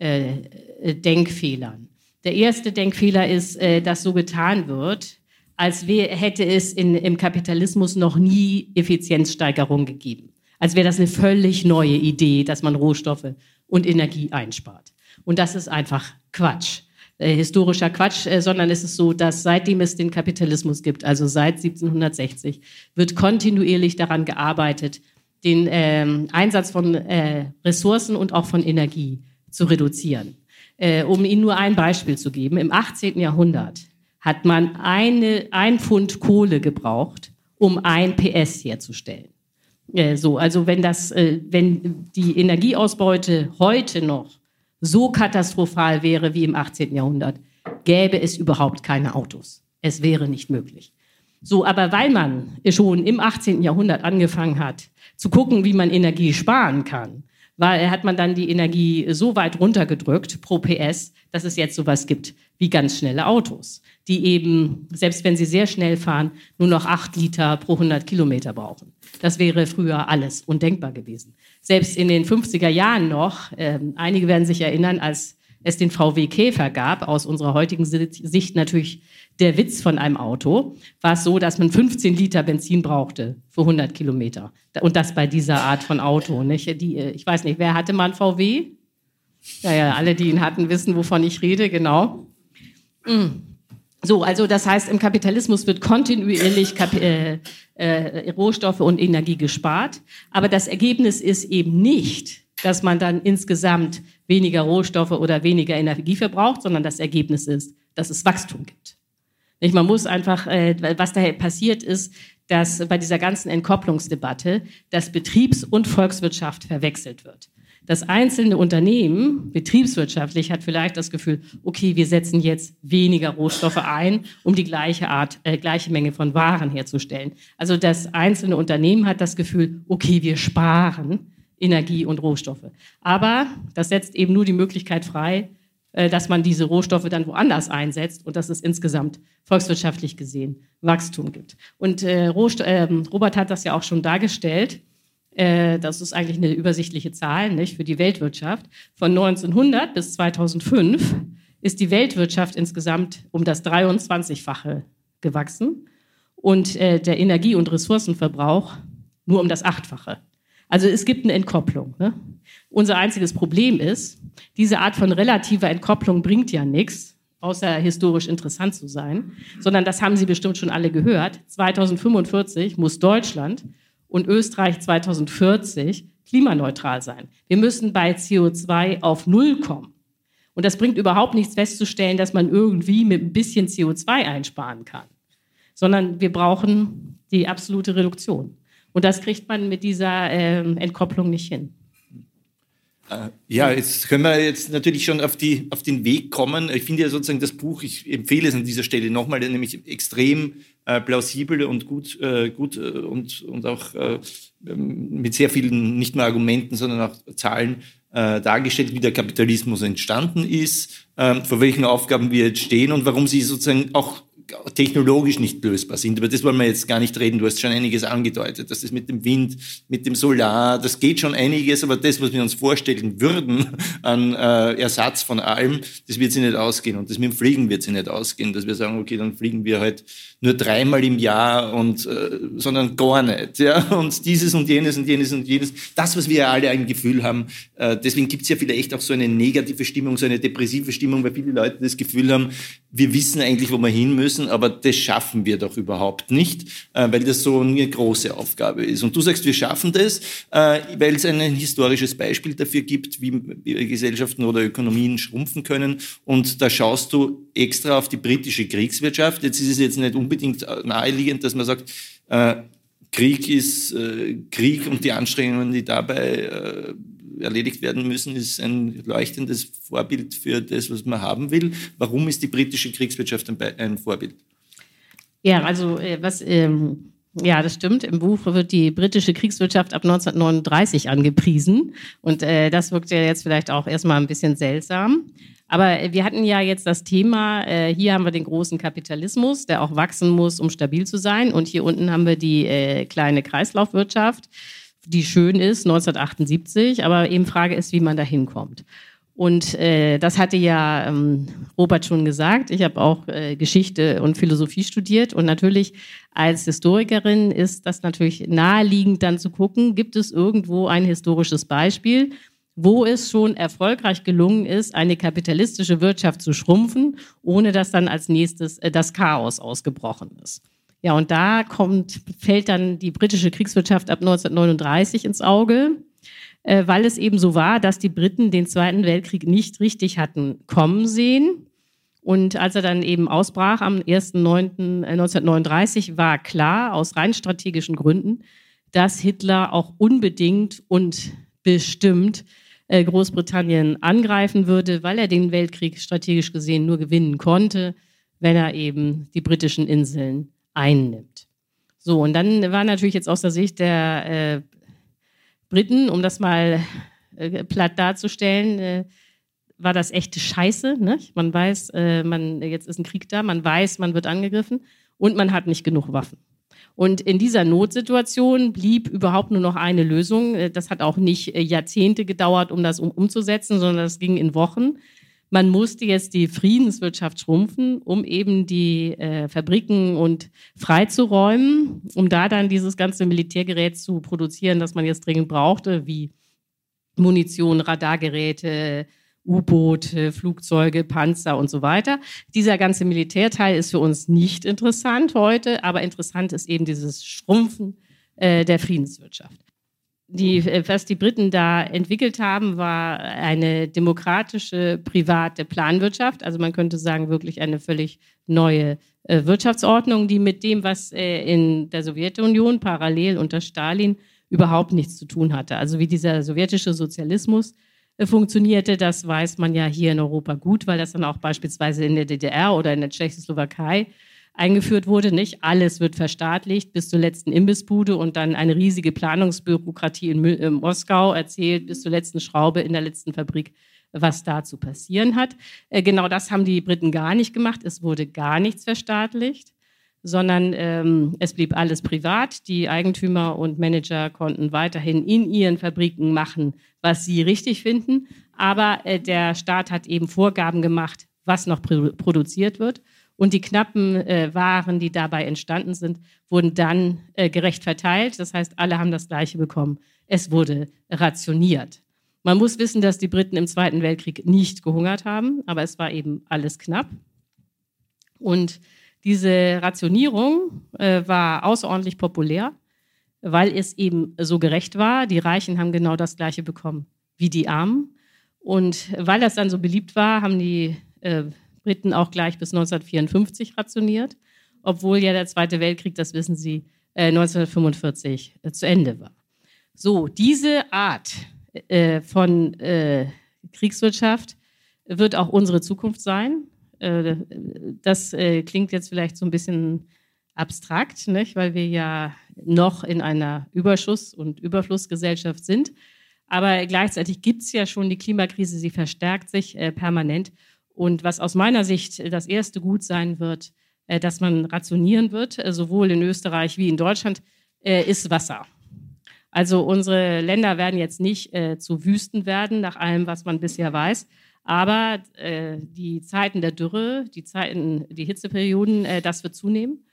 Denkfehlern. Der erste Denkfehler ist, dass so getan wird, als hätte es in, im Kapitalismus noch nie Effizienzsteigerung gegeben. Als wäre das eine völlig neue Idee, dass man Rohstoffe und Energie einspart. Und das ist einfach Quatsch. Äh, historischer Quatsch, äh, sondern es ist so, dass seitdem es den Kapitalismus gibt, also seit 1760, wird kontinuierlich daran gearbeitet, den äh, Einsatz von äh, Ressourcen und auch von Energie zu reduzieren. Äh, um Ihnen nur ein Beispiel zu geben, im 18. Jahrhundert hat man eine, ein Pfund Kohle gebraucht, um ein PS herzustellen. Äh, so, also wenn das, äh, wenn die Energieausbeute heute noch so katastrophal wäre wie im 18. Jahrhundert, gäbe es überhaupt keine Autos. Es wäre nicht möglich. So, aber weil man schon im 18. Jahrhundert angefangen hat, zu gucken, wie man Energie sparen kann, weil hat man dann die Energie so weit runtergedrückt pro PS, dass es jetzt sowas gibt wie ganz schnelle Autos die eben, selbst wenn sie sehr schnell fahren, nur noch acht Liter pro 100 Kilometer brauchen. Das wäre früher alles undenkbar gewesen. Selbst in den 50er Jahren noch, äh, einige werden sich erinnern, als es den VW Käfer gab, aus unserer heutigen Sicht natürlich der Witz von einem Auto, war es so, dass man 15 Liter Benzin brauchte für 100 Kilometer. Und das bei dieser Art von Auto. Nicht? Die, äh, ich weiß nicht, wer hatte mal einen VW? Ja, ja, alle, die ihn hatten, wissen, wovon ich rede, genau. Mm. So, also das heißt, im Kapitalismus wird kontinuierlich Kap äh, äh, Rohstoffe und Energie gespart, aber das Ergebnis ist eben nicht, dass man dann insgesamt weniger Rohstoffe oder weniger Energie verbraucht, sondern das Ergebnis ist, dass es Wachstum gibt. Nicht? Man muss einfach, äh, was daher passiert ist, dass bei dieser ganzen Entkopplungsdebatte das Betriebs- und Volkswirtschaft verwechselt wird. Das einzelne Unternehmen, betriebswirtschaftlich, hat vielleicht das Gefühl, okay, wir setzen jetzt weniger Rohstoffe ein, um die gleiche Art, äh, gleiche Menge von Waren herzustellen. Also das einzelne Unternehmen hat das Gefühl, okay, wir sparen Energie und Rohstoffe. Aber das setzt eben nur die Möglichkeit frei, dass man diese Rohstoffe dann woanders einsetzt und dass es insgesamt volkswirtschaftlich gesehen Wachstum gibt. Und äh, Robert hat das ja auch schon dargestellt. Äh, das ist eigentlich eine übersichtliche Zahl nicht, für die Weltwirtschaft. Von 1900 bis 2005 ist die Weltwirtschaft insgesamt um das 23-fache gewachsen und äh, der Energie- und Ressourcenverbrauch nur um das Achtfache. Also es gibt eine Entkopplung. Ne? Unser einziges Problem ist, diese Art von relativer Entkopplung bringt ja nichts, außer historisch interessant zu sein, sondern das haben Sie bestimmt schon alle gehört. 2045 muss Deutschland und Österreich 2040 klimaneutral sein. Wir müssen bei CO2 auf Null kommen. Und das bringt überhaupt nichts festzustellen, dass man irgendwie mit ein bisschen CO2 einsparen kann, sondern wir brauchen die absolute Reduktion. Und das kriegt man mit dieser äh, Entkopplung nicht hin. Äh, ja, jetzt können wir jetzt natürlich schon auf, die, auf den Weg kommen. Ich finde ja sozusagen das Buch, ich empfehle es an dieser Stelle nochmal, nämlich extrem äh, plausibel und gut, äh, gut äh, und, und auch äh, mit sehr vielen, nicht nur Argumenten, sondern auch Zahlen dargestellt, wie der Kapitalismus entstanden ist, ähm, vor welchen Aufgaben wir jetzt stehen und warum sie sozusagen auch technologisch nicht lösbar sind. Aber das wollen wir jetzt gar nicht reden. Du hast schon einiges angedeutet, das mit dem Wind, mit dem Solar, das geht schon einiges, aber das, was wir uns vorstellen würden an äh, Ersatz von allem, das wird sich nicht ausgehen. Und das mit dem Fliegen wird sich nicht ausgehen, dass wir sagen, okay, dann fliegen wir halt nur dreimal im Jahr und, äh, sondern gar nicht. Ja? Und dieses und jenes und jenes und jenes. Das, was wir alle ein Gefühl haben, äh, deswegen gibt es ja vielleicht auch so eine negative Stimmung, so eine depressive Stimmung, weil viele Leute das Gefühl haben, wir wissen eigentlich, wo wir hin müssen, aber das schaffen wir doch überhaupt nicht, äh, weil das so eine große Aufgabe ist. Und du sagst, wir schaffen das, äh, weil es ein historisches Beispiel dafür gibt, wie, wie Gesellschaften oder Ökonomien schrumpfen können. Und da schaust du extra auf die britische Kriegswirtschaft. Jetzt ist es jetzt nicht unbedingt naheliegend, dass man sagt, äh, Krieg ist äh, Krieg und die Anstrengungen, die dabei äh, erledigt werden müssen, ist ein leuchtendes Vorbild für das, was man haben will. Warum ist die britische Kriegswirtschaft ein, ein Vorbild? Ja, also äh, was. Ähm ja, das stimmt. Im Buch wird die britische Kriegswirtschaft ab 1939 angepriesen. Und äh, das wirkt ja jetzt vielleicht auch erstmal ein bisschen seltsam. Aber äh, wir hatten ja jetzt das Thema, äh, hier haben wir den großen Kapitalismus, der auch wachsen muss, um stabil zu sein. Und hier unten haben wir die äh, kleine Kreislaufwirtschaft die schön ist, 1978, aber eben Frage ist, wie man da hinkommt. Und äh, das hatte ja ähm, Robert schon gesagt. Ich habe auch äh, Geschichte und Philosophie studiert. Und natürlich als Historikerin ist das natürlich naheliegend dann zu gucken, gibt es irgendwo ein historisches Beispiel, wo es schon erfolgreich gelungen ist, eine kapitalistische Wirtschaft zu schrumpfen, ohne dass dann als nächstes äh, das Chaos ausgebrochen ist. Ja, und da kommt, fällt dann die britische Kriegswirtschaft ab 1939 ins Auge, äh, weil es eben so war, dass die Briten den Zweiten Weltkrieg nicht richtig hatten kommen sehen. Und als er dann eben ausbrach am 1.9.1939, war klar, aus rein strategischen Gründen, dass Hitler auch unbedingt und bestimmt äh, Großbritannien angreifen würde, weil er den Weltkrieg strategisch gesehen nur gewinnen konnte, wenn er eben die britischen Inseln einnimmt. So, und dann war natürlich jetzt aus der Sicht der äh, Briten, um das mal äh, platt darzustellen, äh, war das echte Scheiße. Ne? Man weiß, äh, man, jetzt ist ein Krieg da, man weiß, man wird angegriffen und man hat nicht genug Waffen. Und in dieser Notsituation blieb überhaupt nur noch eine Lösung. Äh, das hat auch nicht äh, Jahrzehnte gedauert, um das um, umzusetzen, sondern das ging in Wochen man musste jetzt die Friedenswirtschaft schrumpfen, um eben die äh, Fabriken und freizuräumen, um da dann dieses ganze Militärgerät zu produzieren, das man jetzt dringend brauchte, wie Munition, Radargeräte, U-Boote, Flugzeuge, Panzer und so weiter. Dieser ganze Militärteil ist für uns nicht interessant heute, aber interessant ist eben dieses Schrumpfen äh, der Friedenswirtschaft die, äh, was die Briten da entwickelt haben, war eine demokratische private Planwirtschaft. Also man könnte sagen, wirklich eine völlig neue äh, Wirtschaftsordnung, die mit dem, was äh, in der Sowjetunion parallel unter Stalin überhaupt nichts zu tun hatte. Also wie dieser sowjetische Sozialismus äh, funktionierte, das weiß man ja hier in Europa gut, weil das dann auch beispielsweise in der DDR oder in der Tschechoslowakei eingeführt wurde. Nicht alles wird verstaatlicht bis zur letzten Imbissbude und dann eine riesige Planungsbürokratie in, in Moskau erzählt bis zur letzten Schraube in der letzten Fabrik, was da zu passieren hat. Äh, genau das haben die Briten gar nicht gemacht. Es wurde gar nichts verstaatlicht sondern ähm, es blieb alles privat. Die Eigentümer und Manager konnten weiterhin in ihren Fabriken machen, was sie richtig finden. Aber äh, der Staat hat eben Vorgaben gemacht, was noch produziert wird. Und die knappen äh, Waren, die dabei entstanden sind, wurden dann äh, gerecht verteilt. Das heißt, alle haben das Gleiche bekommen. Es wurde rationiert. Man muss wissen, dass die Briten im Zweiten Weltkrieg nicht gehungert haben, aber es war eben alles knapp. Und diese Rationierung äh, war außerordentlich populär, weil es eben so gerecht war. Die Reichen haben genau das Gleiche bekommen wie die Armen. Und weil das dann so beliebt war, haben die äh, Briten auch gleich bis 1954 rationiert, obwohl ja der Zweite Weltkrieg, das wissen Sie, 1945 äh, äh, zu Ende war. So, diese Art äh, von Kriegswirtschaft wird auch unsere Zukunft sein. Das klingt jetzt vielleicht so ein bisschen abstrakt, nicht? weil wir ja noch in einer Überschuss- und Überflussgesellschaft sind. Aber gleichzeitig gibt es ja schon die Klimakrise, sie verstärkt sich permanent. Und was aus meiner Sicht das erste Gut sein wird, äh, dass man rationieren wird, äh, sowohl in Österreich wie in Deutschland, äh, ist Wasser. Also unsere Länder werden jetzt nicht äh, zu Wüsten werden, nach allem, was man bisher weiß. Aber äh, die Zeiten der Dürre, die Zeiten, die Hitzeperioden, äh, das wird zunehmen.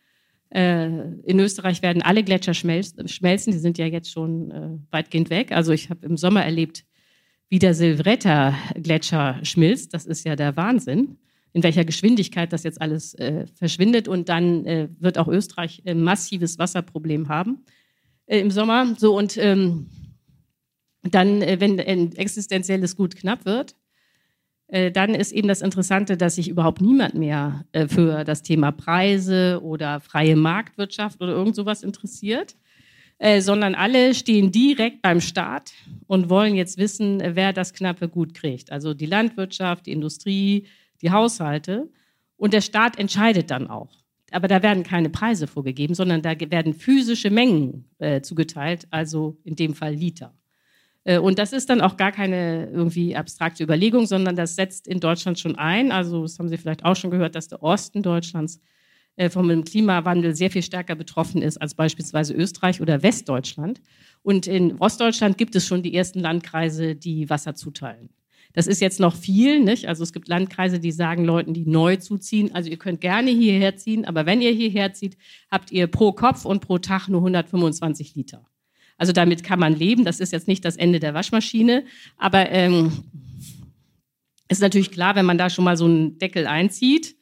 Äh, in Österreich werden alle Gletscher schmelzen, die sind ja jetzt schon äh, weitgehend weg. Also ich habe im Sommer erlebt, wie der Silvretta-Gletscher schmilzt. Das ist ja der Wahnsinn, in welcher Geschwindigkeit das jetzt alles äh, verschwindet. Und dann wird auch Österreich ein massives Wasserproblem haben im Sommer. So und ähm, dann, wenn ein existenzielles Gut knapp wird, äh, dann ist eben das Interessante, dass sich überhaupt niemand mehr äh, für das Thema Preise oder freie Marktwirtschaft oder irgend sowas interessiert, äh, sondern alle stehen direkt beim Staat und wollen jetzt wissen, wer das knappe Gut kriegt. Also die Landwirtschaft, die Industrie, die Haushalte. Und der Staat entscheidet dann auch. Aber da werden keine Preise vorgegeben, sondern da werden physische Mengen zugeteilt, also in dem Fall Liter. Äh, und das ist dann auch gar keine irgendwie abstrakte Überlegung, sondern das setzt in Deutschland schon ein. Also, das haben Sie vielleicht auch schon gehört, dass der Osten Deutschlands äh, vom Klimawandel sehr viel stärker betroffen ist als beispielsweise Österreich oder Westdeutschland. Und in Ostdeutschland gibt es schon die ersten Landkreise, die Wasser zuteilen. Das ist jetzt noch viel, nicht? Also es gibt Landkreise, die sagen Leuten, die neu zuziehen, also ihr könnt gerne hierher ziehen, aber wenn ihr hierher zieht, habt ihr pro Kopf und pro Tag nur 125 Liter. Also damit kann man leben. Das ist jetzt nicht das Ende der Waschmaschine. Aber ähm, ist natürlich klar, wenn man da schon mal so einen Deckel einzieht,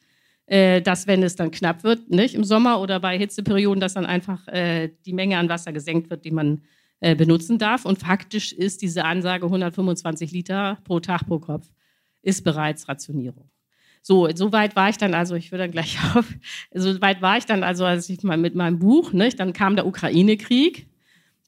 äh, dass wenn es dann knapp wird, nicht im Sommer oder bei Hitzeperioden, dass dann einfach äh, die Menge an Wasser gesenkt wird, die man äh, benutzen darf. Und faktisch ist diese Ansage 125 Liter pro Tag pro Kopf ist bereits Rationierung. So, so weit war ich dann also, ich würde dann gleich auf, so weit war ich dann also, als ich mal mit meinem Buch, nicht, dann kam der Ukraine-Krieg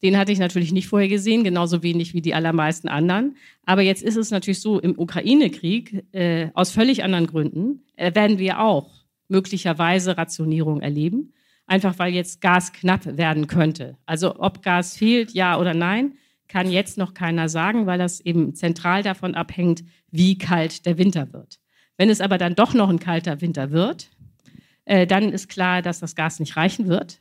den hatte ich natürlich nicht vorher gesehen, genauso wenig wie die allermeisten anderen. Aber jetzt ist es natürlich so, im Ukraine-Krieg, äh, aus völlig anderen Gründen, äh, werden wir auch möglicherweise Rationierung erleben. Einfach weil jetzt Gas knapp werden könnte. Also ob Gas fehlt, ja oder nein, kann jetzt noch keiner sagen, weil das eben zentral davon abhängt, wie kalt der Winter wird. Wenn es aber dann doch noch ein kalter Winter wird, äh, dann ist klar, dass das Gas nicht reichen wird.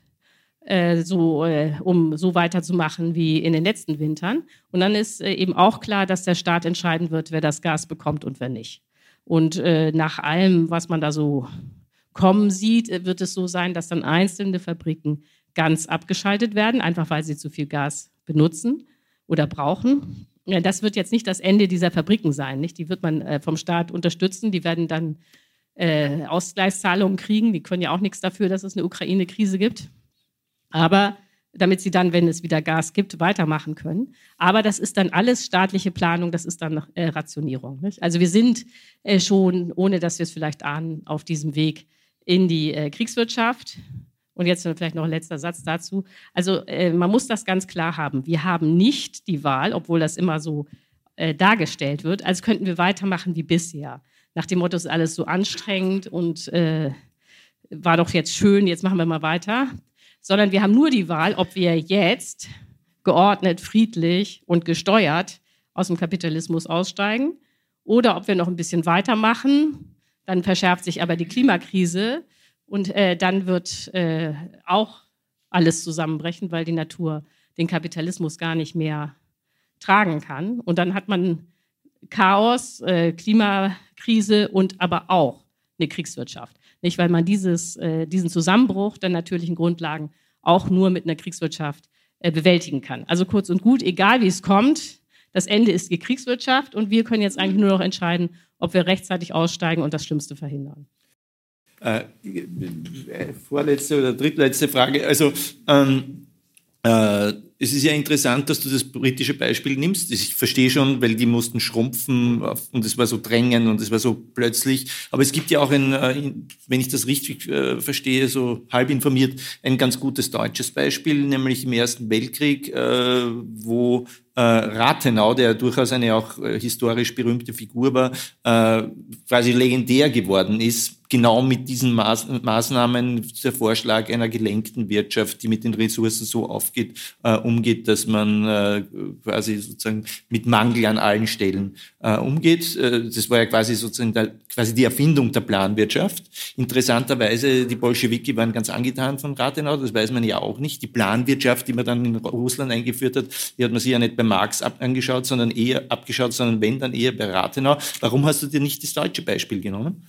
Äh, so, äh, um so weiterzumachen wie in den letzten Wintern. Und dann ist äh, eben auch klar, dass der Staat entscheiden wird, wer das Gas bekommt und wer nicht. Und äh, nach allem, was man da so kommen sieht, äh, wird es so sein, dass dann einzelne Fabriken ganz abgeschaltet werden, einfach weil sie zu viel Gas benutzen oder brauchen. Das wird jetzt nicht das Ende dieser Fabriken sein. Nicht? Die wird man vom Staat unterstützen. Die werden dann Ausgleichszahlungen kriegen. Die können ja auch nichts dafür, dass es eine Ukraine-Krise gibt aber damit sie dann, wenn es wieder Gas gibt, weitermachen können. Aber das ist dann alles staatliche Planung, das ist dann äh, Rationierung. Nicht? Also wir sind äh, schon, ohne dass wir es vielleicht ahnen, auf diesem Weg in die äh, Kriegswirtschaft. Und jetzt vielleicht noch ein letzter Satz dazu. Also äh, man muss das ganz klar haben. Wir haben nicht die Wahl, obwohl das immer so äh, dargestellt wird, als könnten wir weitermachen wie bisher. Nach dem Motto, es ist alles so anstrengend und äh, war doch jetzt schön, jetzt machen wir mal weiter sondern wir haben nur die Wahl, ob wir jetzt geordnet, friedlich und gesteuert aus dem Kapitalismus aussteigen oder ob wir noch ein bisschen weitermachen. Dann verschärft sich aber die Klimakrise und äh, dann wird äh, auch alles zusammenbrechen, weil die Natur den Kapitalismus gar nicht mehr tragen kann. Und dann hat man Chaos, äh, Klimakrise und aber auch eine Kriegswirtschaft. Nicht, weil man dieses, äh, diesen Zusammenbruch der natürlichen Grundlagen auch nur mit einer Kriegswirtschaft äh, bewältigen kann. Also kurz und gut, egal wie es kommt, das Ende ist die Kriegswirtschaft und wir können jetzt eigentlich nur noch entscheiden, ob wir rechtzeitig aussteigen und das Schlimmste verhindern. Äh, vorletzte oder drittletzte Frage. Also ähm, äh, es ist ja interessant, dass du das britische Beispiel nimmst. Ich verstehe schon, weil die mussten schrumpfen und es war so drängen und es war so plötzlich. Aber es gibt ja auch ein, äh, wenn ich das richtig äh, verstehe, so halb informiert, ein ganz gutes deutsches Beispiel, nämlich im Ersten Weltkrieg, äh, wo Rathenau, der durchaus eine auch historisch berühmte Figur war, quasi legendär geworden ist, genau mit diesen Maß Maßnahmen, der Vorschlag einer gelenkten Wirtschaft, die mit den Ressourcen so aufgeht, äh, umgeht, dass man äh, quasi sozusagen mit Mangel an allen Stellen äh, umgeht. Äh, das war ja quasi sozusagen der, quasi die Erfindung der Planwirtschaft. Interessanterweise, die Bolschewiki waren ganz angetan von Rathenau, das weiß man ja auch nicht. Die Planwirtschaft, die man dann in Russland eingeführt hat, die hat man sich ja nicht bei Marx angeschaut, sondern eher abgeschaut, sondern wenn, dann eher bei Rathenau. Warum hast du dir nicht das deutsche Beispiel genommen?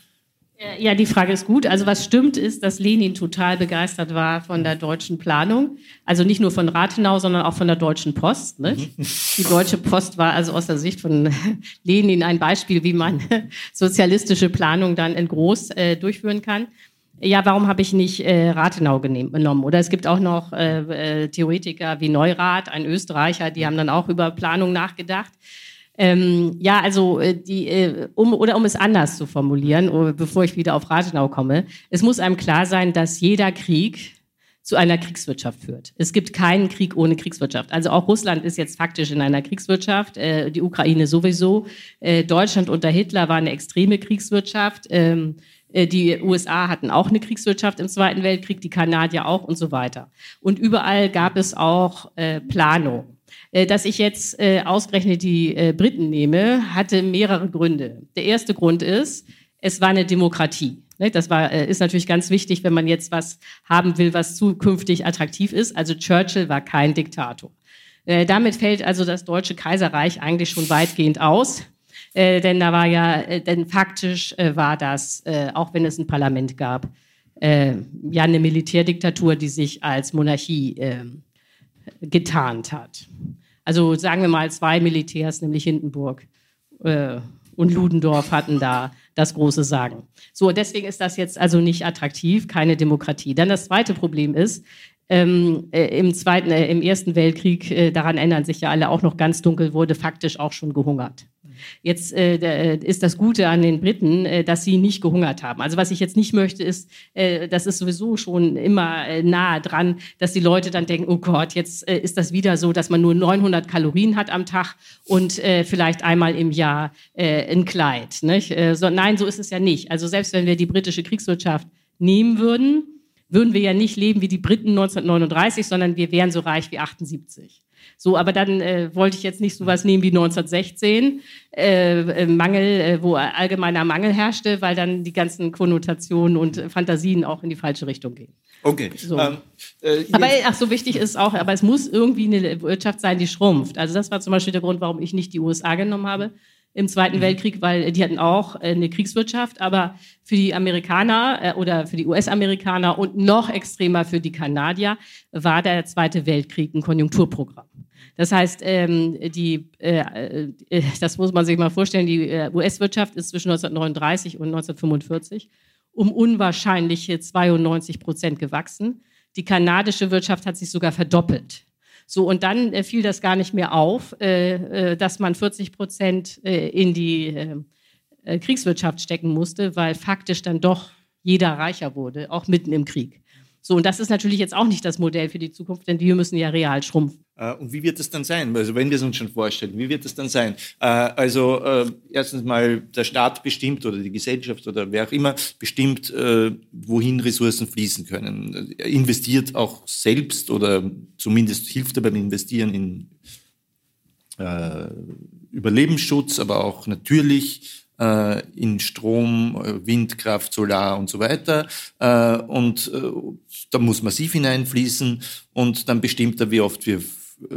Äh, ja, die Frage ist gut. Also was stimmt ist, dass Lenin total begeistert war von der deutschen Planung. Also nicht nur von Rathenau, sondern auch von der Deutschen Post. Nicht? Mhm. Die Deutsche Post war also aus der Sicht von Lenin ein Beispiel, wie man sozialistische Planung dann in groß äh, durchführen kann. Ja, warum habe ich nicht äh, Rathenau genommen? Oder es gibt auch noch äh, äh, Theoretiker wie Neurath, ein Österreicher, die haben dann auch über Planung nachgedacht. Ähm, ja, also äh, die, äh, um, oder um es anders zu formulieren, oh, bevor ich wieder auf Rathenau komme, es muss einem klar sein, dass jeder Krieg zu einer Kriegswirtschaft führt. Es gibt keinen Krieg ohne Kriegswirtschaft. Also auch Russland ist jetzt faktisch in einer Kriegswirtschaft, äh, die Ukraine sowieso. Äh, Deutschland unter Hitler war eine extreme Kriegswirtschaft. Ähm, äh, die USA hatten auch eine Kriegswirtschaft im Zweiten Weltkrieg, die Kanadier auch und so weiter. Und überall gab es auch äh, Planung. Äh, dass ich jetzt äh, ausgerechnet die äh, Briten nehme, hatte mehrere Gründe. Der erste Grund ist, es war eine Demokratie. Ne? Das war, ist natürlich ganz wichtig, wenn man jetzt was haben will, was zukünftig attraktiv ist. Also Churchill war kein Diktator. Damit fällt also das Deutsche Kaiserreich eigentlich schon weitgehend aus. denn da war ja, denn faktisch war das, auch wenn es ein Parlament gab, ja eine Militärdiktatur, die sich als Monarchie getarnt hat. Also sagen wir mal zwei Militärs, nämlich Hindenburg äh, und Ludendorff hatten da das große Sagen. So, deswegen ist das jetzt also nicht attraktiv, keine Demokratie. Dann das zweite Problem ist, ähm, äh, im zweiten, äh, im ersten Weltkrieg, äh, daran ändern sich ja alle auch noch ganz dunkel, wurde faktisch auch schon gehungert. Jetzt äh, äh, ist das Gute an den Briten, äh, dass sie nicht gehungert haben. Also was ich jetzt nicht möchte, ist, äh, das ist sowieso schon immer äh, nahe dran, dass die Leute dann denken, oh Gott, jetzt äh, ist das wieder so, dass man nur 900 Kalorien hat am Tag und äh, vielleicht einmal im Jahr äh, ein Kleid. Nicht? Äh, so, nein, so ist es ja nicht. Also selbst wenn wir die britische Kriegswirtschaft nehmen würden, würden wir ja nicht leben wie die Briten 1939, sondern wir wären so reich wie 78. So, aber dann äh, wollte ich jetzt nicht so was nehmen wie 1916, äh, äh, Mangel, äh, wo allgemeiner Mangel herrschte, weil dann die ganzen Konnotationen und Fantasien auch in die falsche Richtung gehen. Okay. So. Ähm, äh, aber ach, so wichtig ist auch, aber es muss irgendwie eine Wirtschaft sein, die schrumpft. Also das war zum Beispiel der Grund, warum ich nicht die USA genommen habe im Zweiten mhm. Weltkrieg, weil die hatten auch äh, eine Kriegswirtschaft, aber für die Amerikaner äh, oder für die US-Amerikaner und noch extremer für die Kanadier war der Zweite Weltkrieg ein Konjunkturprogramm. Das heißt, ähm, die, äh, äh, das muss man sich mal vorstellen, die äh, US-Wirtschaft ist zwischen 1939 und 1945 um unwahrscheinliche 92 Prozent gewachsen. Die kanadische Wirtschaft hat sich sogar verdoppelt. So, und dann äh, fiel das gar nicht mehr auf, äh, äh, dass man 40 Prozent äh, in die äh, Kriegswirtschaft stecken musste, weil faktisch dann doch jeder reicher wurde, auch mitten im Krieg. So, und das ist natürlich jetzt auch nicht das Modell für die Zukunft, denn wir müssen ja real schrumpfen. Äh, und wie wird es dann sein? Also wenn wir es uns schon vorstellen, wie wird es dann sein? Äh, also äh, erstens mal der Staat bestimmt oder die Gesellschaft oder wer auch immer bestimmt, wohin Ressourcen fließen können. Er investiert auch selbst oder zumindest hilft er beim Investieren in Überlebensschutz, aber auch natürlich in Strom, äh, Windkraft, Solar und so weiter. Äh, und äh, da muss massiv hineinfließen und dann bestimmt er, wie oft wir äh,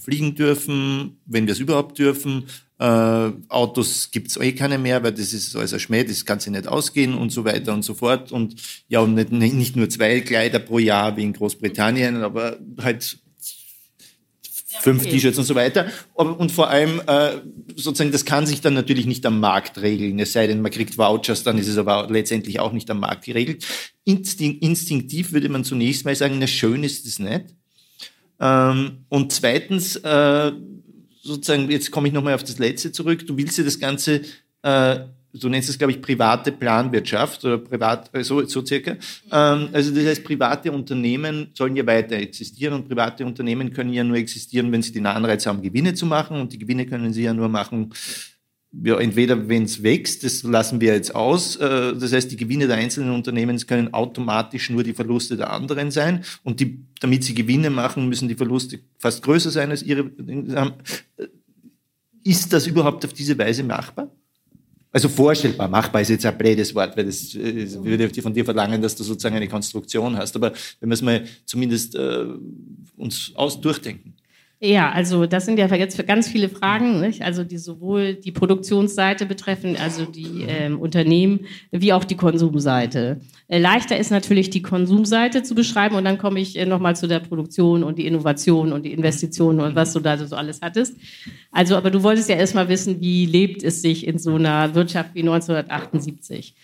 fliegen dürfen, wenn wir es überhaupt dürfen. Äh, Autos gibt's eh keine mehr, weil das ist alles ein Schmäh, das kann sich nicht ausgehen und so weiter und so fort. Und ja, und nicht, nicht nur zwei Kleider pro Jahr wie in Großbritannien, aber halt fünf okay. T-Shirts und so weiter. Und vor allem, äh, sozusagen, das kann sich dann natürlich nicht am Markt regeln. Es sei denn, man kriegt Vouchers, dann ist es aber letztendlich auch nicht am Markt geregelt. Instinkt, instinktiv würde man zunächst mal sagen, na schön ist es nicht. Ähm, und zweitens, äh, sozusagen, jetzt komme ich nochmal auf das Letzte zurück, du willst ja das Ganze äh, du nennst es, glaube ich, private Planwirtschaft oder privat, äh, so, so circa. Ähm, also das heißt, private Unternehmen sollen ja weiter existieren und private Unternehmen können ja nur existieren, wenn sie den Anreiz haben, Gewinne zu machen und die Gewinne können sie ja nur machen, ja, entweder wenn es wächst, das lassen wir jetzt aus, äh, das heißt, die Gewinne der einzelnen Unternehmen können automatisch nur die Verluste der anderen sein und die, damit sie Gewinne machen, müssen die Verluste fast größer sein als ihre. Äh, ist das überhaupt auf diese Weise machbar? Also vorstellbar, machbar ist jetzt ein blödes Wort, weil das, das würde von dir verlangen, dass du sozusagen eine Konstruktion hast. Aber wenn wir es mal zumindest äh, uns aus durchdenken. Ja, also das sind ja jetzt ganz viele Fragen, nicht? also die sowohl die Produktionsseite betreffen, also die ähm, Unternehmen, wie auch die Konsumseite. Äh, leichter ist natürlich die Konsumseite zu beschreiben und dann komme ich äh, nochmal zu der Produktion und die Innovation und die Investitionen und was du da so alles hattest. Also, aber du wolltest ja erstmal wissen, wie lebt es sich in so einer Wirtschaft wie 1978.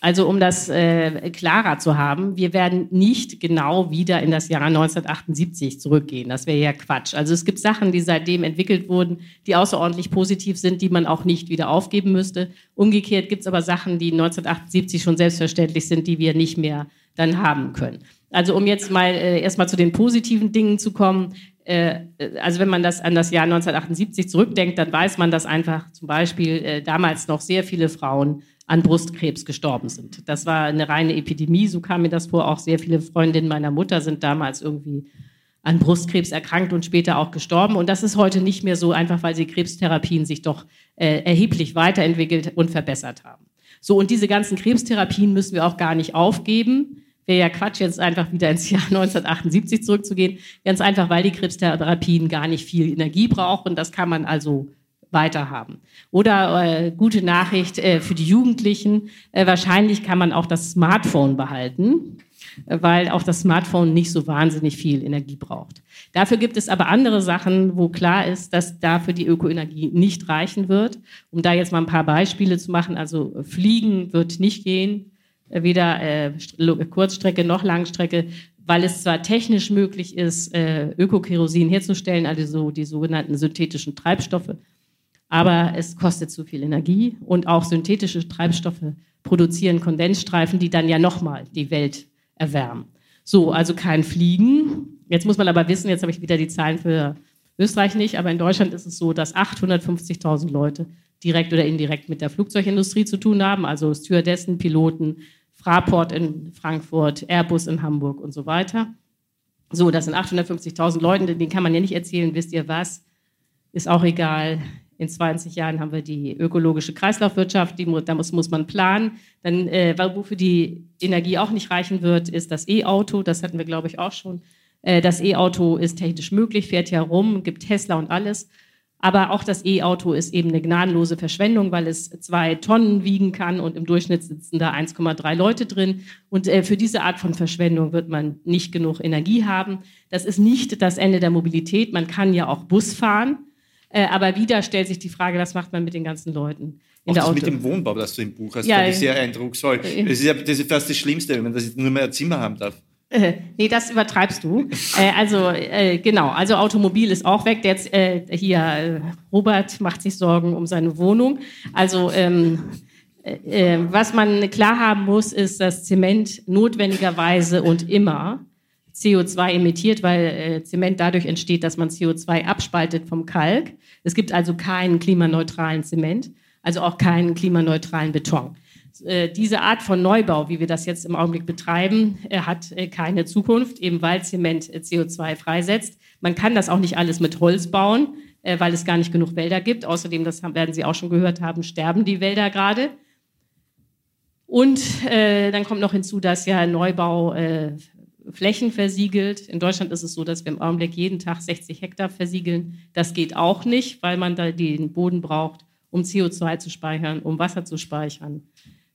Also um das äh, klarer zu haben, wir werden nicht genau wieder in das Jahr 1978 zurückgehen. Das wäre ja Quatsch. Also es gibt Sachen, die seitdem entwickelt wurden, die außerordentlich positiv sind, die man auch nicht wieder aufgeben müsste. Umgekehrt gibt es aber Sachen, die 1978 schon selbstverständlich sind, die wir nicht mehr dann haben können. Also um jetzt mal äh, erstmal zu den positiven Dingen zu kommen. Äh, also wenn man das an das Jahr 1978 zurückdenkt, dann weiß man, dass einfach zum Beispiel äh, damals noch sehr viele Frauen an Brustkrebs gestorben sind. Das war eine reine Epidemie, so kam mir das vor. Auch sehr viele Freundinnen meiner Mutter sind damals irgendwie an Brustkrebs erkrankt und später auch gestorben. Und das ist heute nicht mehr so einfach, weil die Krebstherapien sich doch äh, erheblich weiterentwickelt und verbessert haben. So, und diese ganzen Krebstherapien müssen wir auch gar nicht aufgeben. Wäre ja Quatsch, jetzt einfach wieder ins Jahr 1978 zurückzugehen. Ganz einfach, weil die Krebstherapien gar nicht viel Energie brauchen. Das kann man also weiterhaben. Oder äh, gute Nachricht äh, für die Jugendlichen, äh, wahrscheinlich kann man auch das Smartphone behalten, äh, weil auch das Smartphone nicht so wahnsinnig viel Energie braucht. Dafür gibt es aber andere Sachen, wo klar ist, dass dafür die Ökoenergie nicht reichen wird. Um da jetzt mal ein paar Beispiele zu machen, also Fliegen wird nicht gehen, äh, weder äh, Kurzstrecke noch Langstrecke weil es zwar technisch möglich ist, Ökokerosin herzustellen, also so die sogenannten synthetischen Treibstoffe, aber es kostet zu viel Energie und auch synthetische Treibstoffe produzieren Kondensstreifen, die dann ja nochmal die Welt erwärmen. So, also kein Fliegen. Jetzt muss man aber wissen, jetzt habe ich wieder die Zahlen für Österreich nicht, aber in Deutschland ist es so, dass 850.000 Leute direkt oder indirekt mit der Flugzeugindustrie zu tun haben, also Stewardessen, Piloten, Fraport in Frankfurt, Airbus in Hamburg und so weiter. So, das sind 850.000 Leute, denen kann man ja nicht erzählen, wisst ihr was, ist auch egal, in 20 Jahren haben wir die ökologische Kreislaufwirtschaft, die, da muss, muss man planen. Dann, äh, wofür die Energie auch nicht reichen wird, ist das E-Auto. Das hatten wir, glaube ich, auch schon. Äh, das E-Auto ist technisch möglich, fährt ja rum, gibt Tesla und alles. Aber auch das E-Auto ist eben eine gnadenlose Verschwendung, weil es zwei Tonnen wiegen kann und im Durchschnitt sitzen da 1,3 Leute drin. Und äh, für diese Art von Verschwendung wird man nicht genug Energie haben. Das ist nicht das Ende der Mobilität. Man kann ja auch Bus fahren. Äh, aber wieder stellt sich die Frage, was macht man mit den ganzen Leuten? In Auch der das Auto. mit dem Wohnbau, das du im Buch hast, ja, fand ich sehr eindrucksvoll. Das ist ja das ist fast das Schlimmste, wenn man das nur mehr ein Zimmer haben darf. Äh, nee, das übertreibst du. äh, also äh, genau, also Automobil ist auch weg. Jetzt äh, hier äh, Robert macht sich Sorgen um seine Wohnung. Also ähm, äh, was man klar haben muss, ist, dass Zement notwendigerweise und immer CO2 emittiert, weil äh, Zement dadurch entsteht, dass man CO2 abspaltet vom Kalk. Es gibt also keinen klimaneutralen Zement, also auch keinen klimaneutralen Beton. Äh, diese Art von Neubau, wie wir das jetzt im Augenblick betreiben, äh, hat äh, keine Zukunft, eben weil Zement äh, CO2 freisetzt. Man kann das auch nicht alles mit Holz bauen, äh, weil es gar nicht genug Wälder gibt. Außerdem, das werden Sie auch schon gehört haben, sterben die Wälder gerade. Und äh, dann kommt noch hinzu, dass ja Neubau äh, Flächen versiegelt. In Deutschland ist es so, dass wir im Augenblick jeden Tag 60 Hektar versiegeln. Das geht auch nicht, weil man da den Boden braucht, um CO2 zu speichern, um Wasser zu speichern.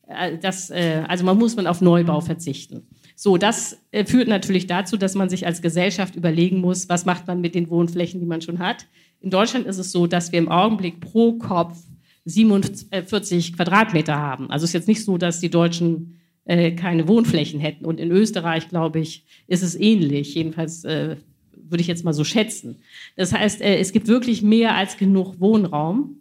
Äh, das, äh, also man muss man auf Neubau verzichten. So, das äh, führt natürlich dazu, dass man sich als Gesellschaft überlegen muss, was macht man mit den Wohnflächen, die man schon hat. In Deutschland ist es so, dass wir im Augenblick pro Kopf 47 Quadratmeter haben. Also es ist jetzt nicht so, dass die Deutschen äh, keine Wohnflächen hätten. Und in Österreich, glaube ich, ist es ähnlich. Jedenfalls äh, würde ich jetzt mal so schätzen. Das heißt, äh, es gibt wirklich mehr als genug Wohnraum.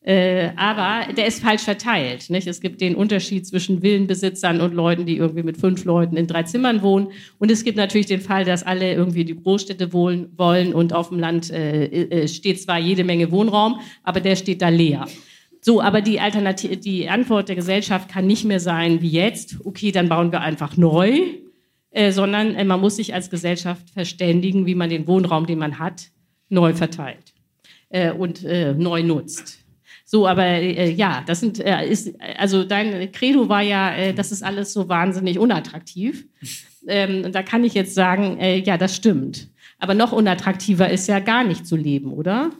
Äh, aber der ist falsch verteilt. Nicht? Es gibt den Unterschied zwischen Villenbesitzern und Leuten, die irgendwie mit fünf Leuten in drei Zimmern wohnen. Und es gibt natürlich den Fall, dass alle irgendwie die Großstädte wohnen, wollen und auf dem Land äh, steht zwar jede Menge Wohnraum, aber der steht da leer. So, aber die, Alternative, die Antwort der Gesellschaft kann nicht mehr sein wie jetzt, okay, dann bauen wir einfach neu, äh, sondern äh, man muss sich als Gesellschaft verständigen, wie man den Wohnraum, den man hat, neu verteilt äh, und neu nutzt. So, aber äh, ja, das sind, äh, ist, also dein Credo war ja, äh, das ist alles so wahnsinnig unattraktiv. Ähm, und da kann ich jetzt sagen, äh, ja, das stimmt. Aber noch unattraktiver ist ja gar nicht zu leben, oder?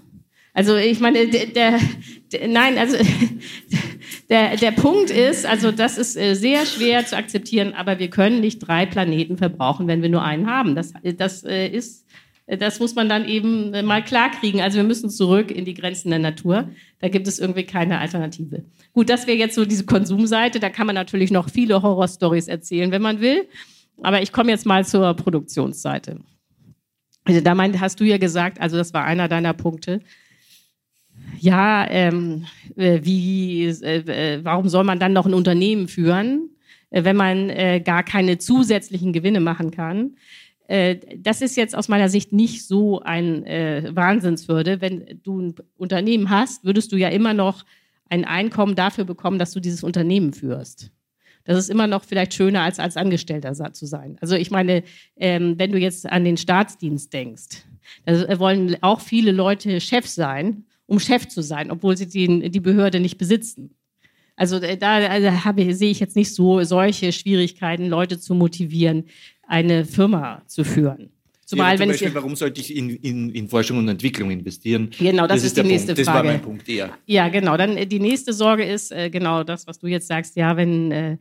Also ich meine, der, der, der nein, also der, der Punkt ist, also das ist äh, sehr schwer zu akzeptieren, aber wir können nicht drei Planeten verbrauchen, wenn wir nur einen haben. Das, das äh, ist das muss man dann eben äh, mal klarkriegen. Also wir müssen zurück in die Grenzen der Natur. Da gibt es irgendwie keine Alternative. Gut, das wäre jetzt so diese Konsumseite. Da kann man natürlich noch viele Horrorstories erzählen, wenn man will. Aber ich komme jetzt mal zur Produktionsseite. Also da meint, hast du ja gesagt, also das war einer deiner Punkte. Ja, ähm, äh, wie, äh, äh, warum soll man dann noch ein Unternehmen führen, wenn man äh, gar keine zusätzlichen Gewinne machen kann? Äh, das ist jetzt aus meiner Sicht nicht so ein äh, Wahnsinnswürde. Wenn du ein Unternehmen hast, würdest du ja immer noch ein Einkommen dafür bekommen, dass du dieses Unternehmen führst. Das ist immer noch vielleicht schöner, als als Angestellter zu sein. Also ich meine, ähm, wenn du jetzt an den Staatsdienst denkst, da wollen auch viele Leute Chef sein, um Chef zu sein, obwohl sie die, die Behörde nicht besitzen. Also äh, da also habe, sehe ich jetzt nicht so solche Schwierigkeiten, Leute zu motivieren, eine Firma zu führen. Zumal, ja, wenn Beispiel, warum sollte ich in, in, in, Forschung und Entwicklung investieren? Genau, das, das ist, die nächste Punkt. Frage. Das war mein Punkt eher. Ja, genau. Dann äh, die nächste Sorge ist äh, genau das, was du jetzt sagst. Ja, wenn äh,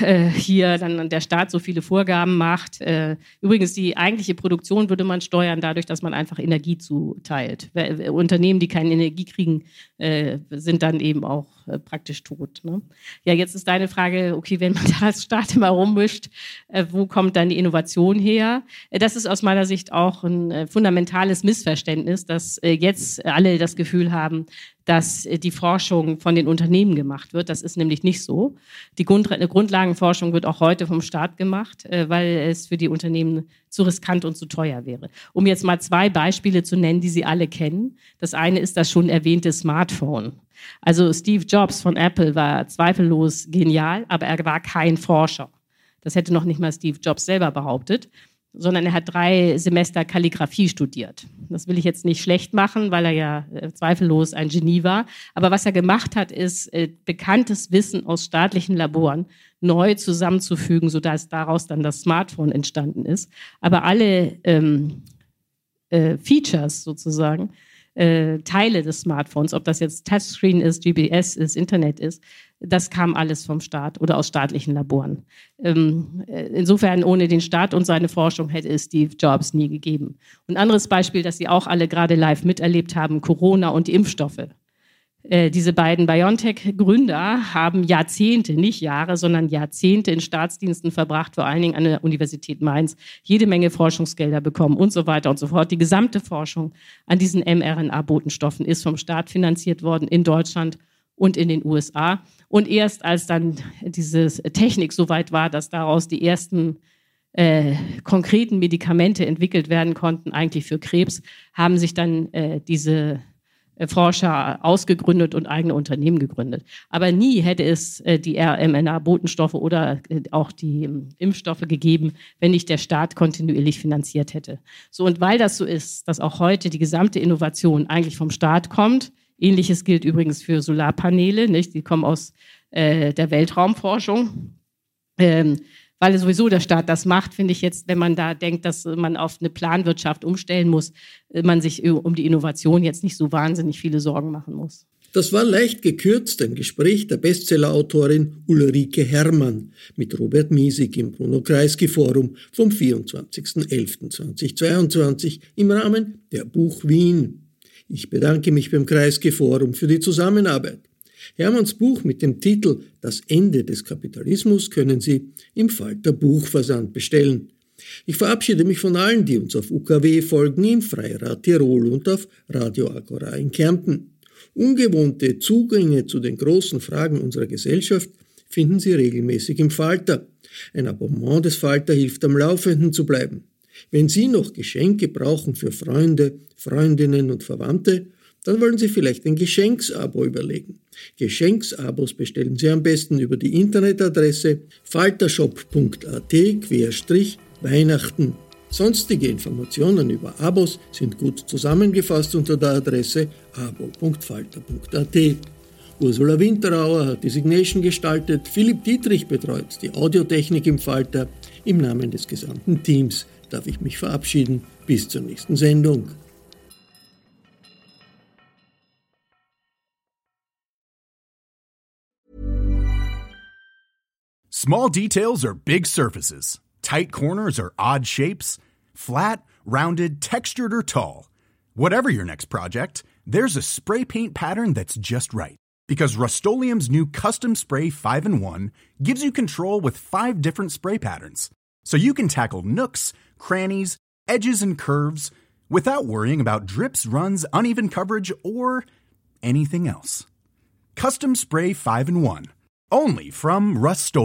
äh, hier dann der Staat so viele Vorgaben macht. Äh, übrigens, die eigentliche Produktion würde man steuern dadurch, dass man einfach Energie zuteilt. Unternehmen, die keine Energie kriegen, äh, sind dann eben auch praktisch tot. Ne? Ja, jetzt ist deine Frage, okay, wenn man da als Staat immer rummischt, wo kommt dann die Innovation her? Das ist aus meiner Sicht auch ein fundamentales Missverständnis, dass jetzt alle das Gefühl haben, dass äh, die Forschung von den Unternehmen gemacht wird. Das ist nämlich nicht so. Die Grundlagenforschung wird auch heute vom Staat gemacht, äh, weil es für die Unternehmen zu riskant und zu teuer wäre. Um jetzt mal zwei Beispiele zu nennen, die Sie alle kennen. Das eine ist das schon erwähnte Smartphone. Also Steve Jobs von Apple war zweifellos genial, aber er war kein Forscher. Das hätte noch nicht mal Steve Jobs selber behauptet sondern er hat drei Semester Kalligraphie studiert. Das will ich jetzt nicht schlecht machen, weil er ja äh, zweifellos ein Genie war. Aber was er gemacht hat, ist äh, bekanntes Wissen aus staatlichen Laboren neu zusammenzufügen, sodass daraus dann das Smartphone entstanden ist. Aber alle ähm, äh, Features sozusagen, äh, Teile des Smartphones, ob das jetzt Touchscreen ist, GPS ist, Internet ist, das kam alles vom Staat oder aus staatlichen Laboren. Ähm, äh, insofern, ohne den Staat und seine Forschung hätte es Steve Jobs nie gegeben. Ein anderes Beispiel, das Sie auch alle gerade live miterlebt haben, Corona und Impfstoffe. Äh, diese beiden BioNTech-Gründer haben Jahrzehnte, nicht Jahre, sondern Jahrzehnte in Staatsdiensten verbracht, vor allen Dingen an der Universität Mainz, jede Menge Forschungsgelder bekommen und so weiter und so fort. Die gesamte Forschung an diesen mRNA-Botenstoffen ist vom Staat finanziert worden in Deutschland und in den USA. Und erst als dann diese Technik so weit war, dass daraus die ersten äh, konkreten Medikamente entwickelt werden konnten, eigentlich für Krebs, haben sich dann äh, diese äh, Forscher ausgegründet und eigene Unternehmen gegründet. Aber nie hätte es äh, die RMNA-Botenstoffe oder äh, auch die ähm, Impfstoffe gegeben, wenn nicht der Staat kontinuierlich finanziert hätte. So, und weil das so ist, dass auch heute die gesamte Innovation eigentlich vom Staat kommt, Ähnliches gilt übrigens für Solarpaneele, nicht? die kommen aus äh, der Weltraumforschung. Ähm, weil sowieso der Staat das macht, finde ich jetzt, wenn man da denkt, dass man auf eine Planwirtschaft umstellen muss, äh, man sich um die Innovation jetzt nicht so wahnsinnig viele Sorgen machen muss. Das war leicht gekürzt ein Gespräch der Bestsellerautorin Ulrike Herrmann mit Robert Miesig im Bruno Kreisky Forum vom 24.11.2022 im Rahmen der Buch Wien. Ich bedanke mich beim Kreisky Forum für die Zusammenarbeit. Hermanns Buch mit dem Titel Das Ende des Kapitalismus können Sie im Falter Buchversand bestellen. Ich verabschiede mich von allen, die uns auf UKW folgen im Freirad Tirol und auf Radio Agora in Kärnten. Ungewohnte Zugänge zu den großen Fragen unserer Gesellschaft finden Sie regelmäßig im Falter. Ein Abonnement des Falter hilft am Laufenden zu bleiben. Wenn Sie noch Geschenke brauchen für Freunde, Freundinnen und Verwandte, dann wollen Sie vielleicht ein Geschenksabo überlegen. Geschenksabos bestellen Sie am besten über die Internetadresse faltershop.at-weihnachten. Sonstige Informationen über Abos sind gut zusammengefasst unter der Adresse abo.falter.at. Ursula Winterauer hat die Signation gestaltet, Philipp Dietrich betreut die Audiotechnik im Falter. Im Namen des gesamten Teams darf ich mich verabschieden. Bis zur nächsten Sendung. Small details are big surfaces. Tight corners are odd shapes. Flat, rounded, textured, or tall. Whatever your next project, there's a spray paint pattern that's just right. Because Rust new Custom Spray 5 in 1 gives you control with five different spray patterns. So you can tackle nooks, crannies, edges, and curves without worrying about drips, runs, uneven coverage, or anything else. Custom Spray 5 in 1. Only from Rust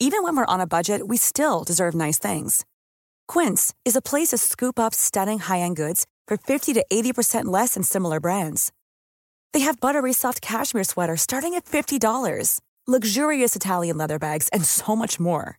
Even when we're on a budget, we still deserve nice things. Quince is a place to scoop up stunning high end goods for 50 to 80% less than similar brands. They have buttery soft cashmere sweaters starting at $50, luxurious Italian leather bags, and so much more.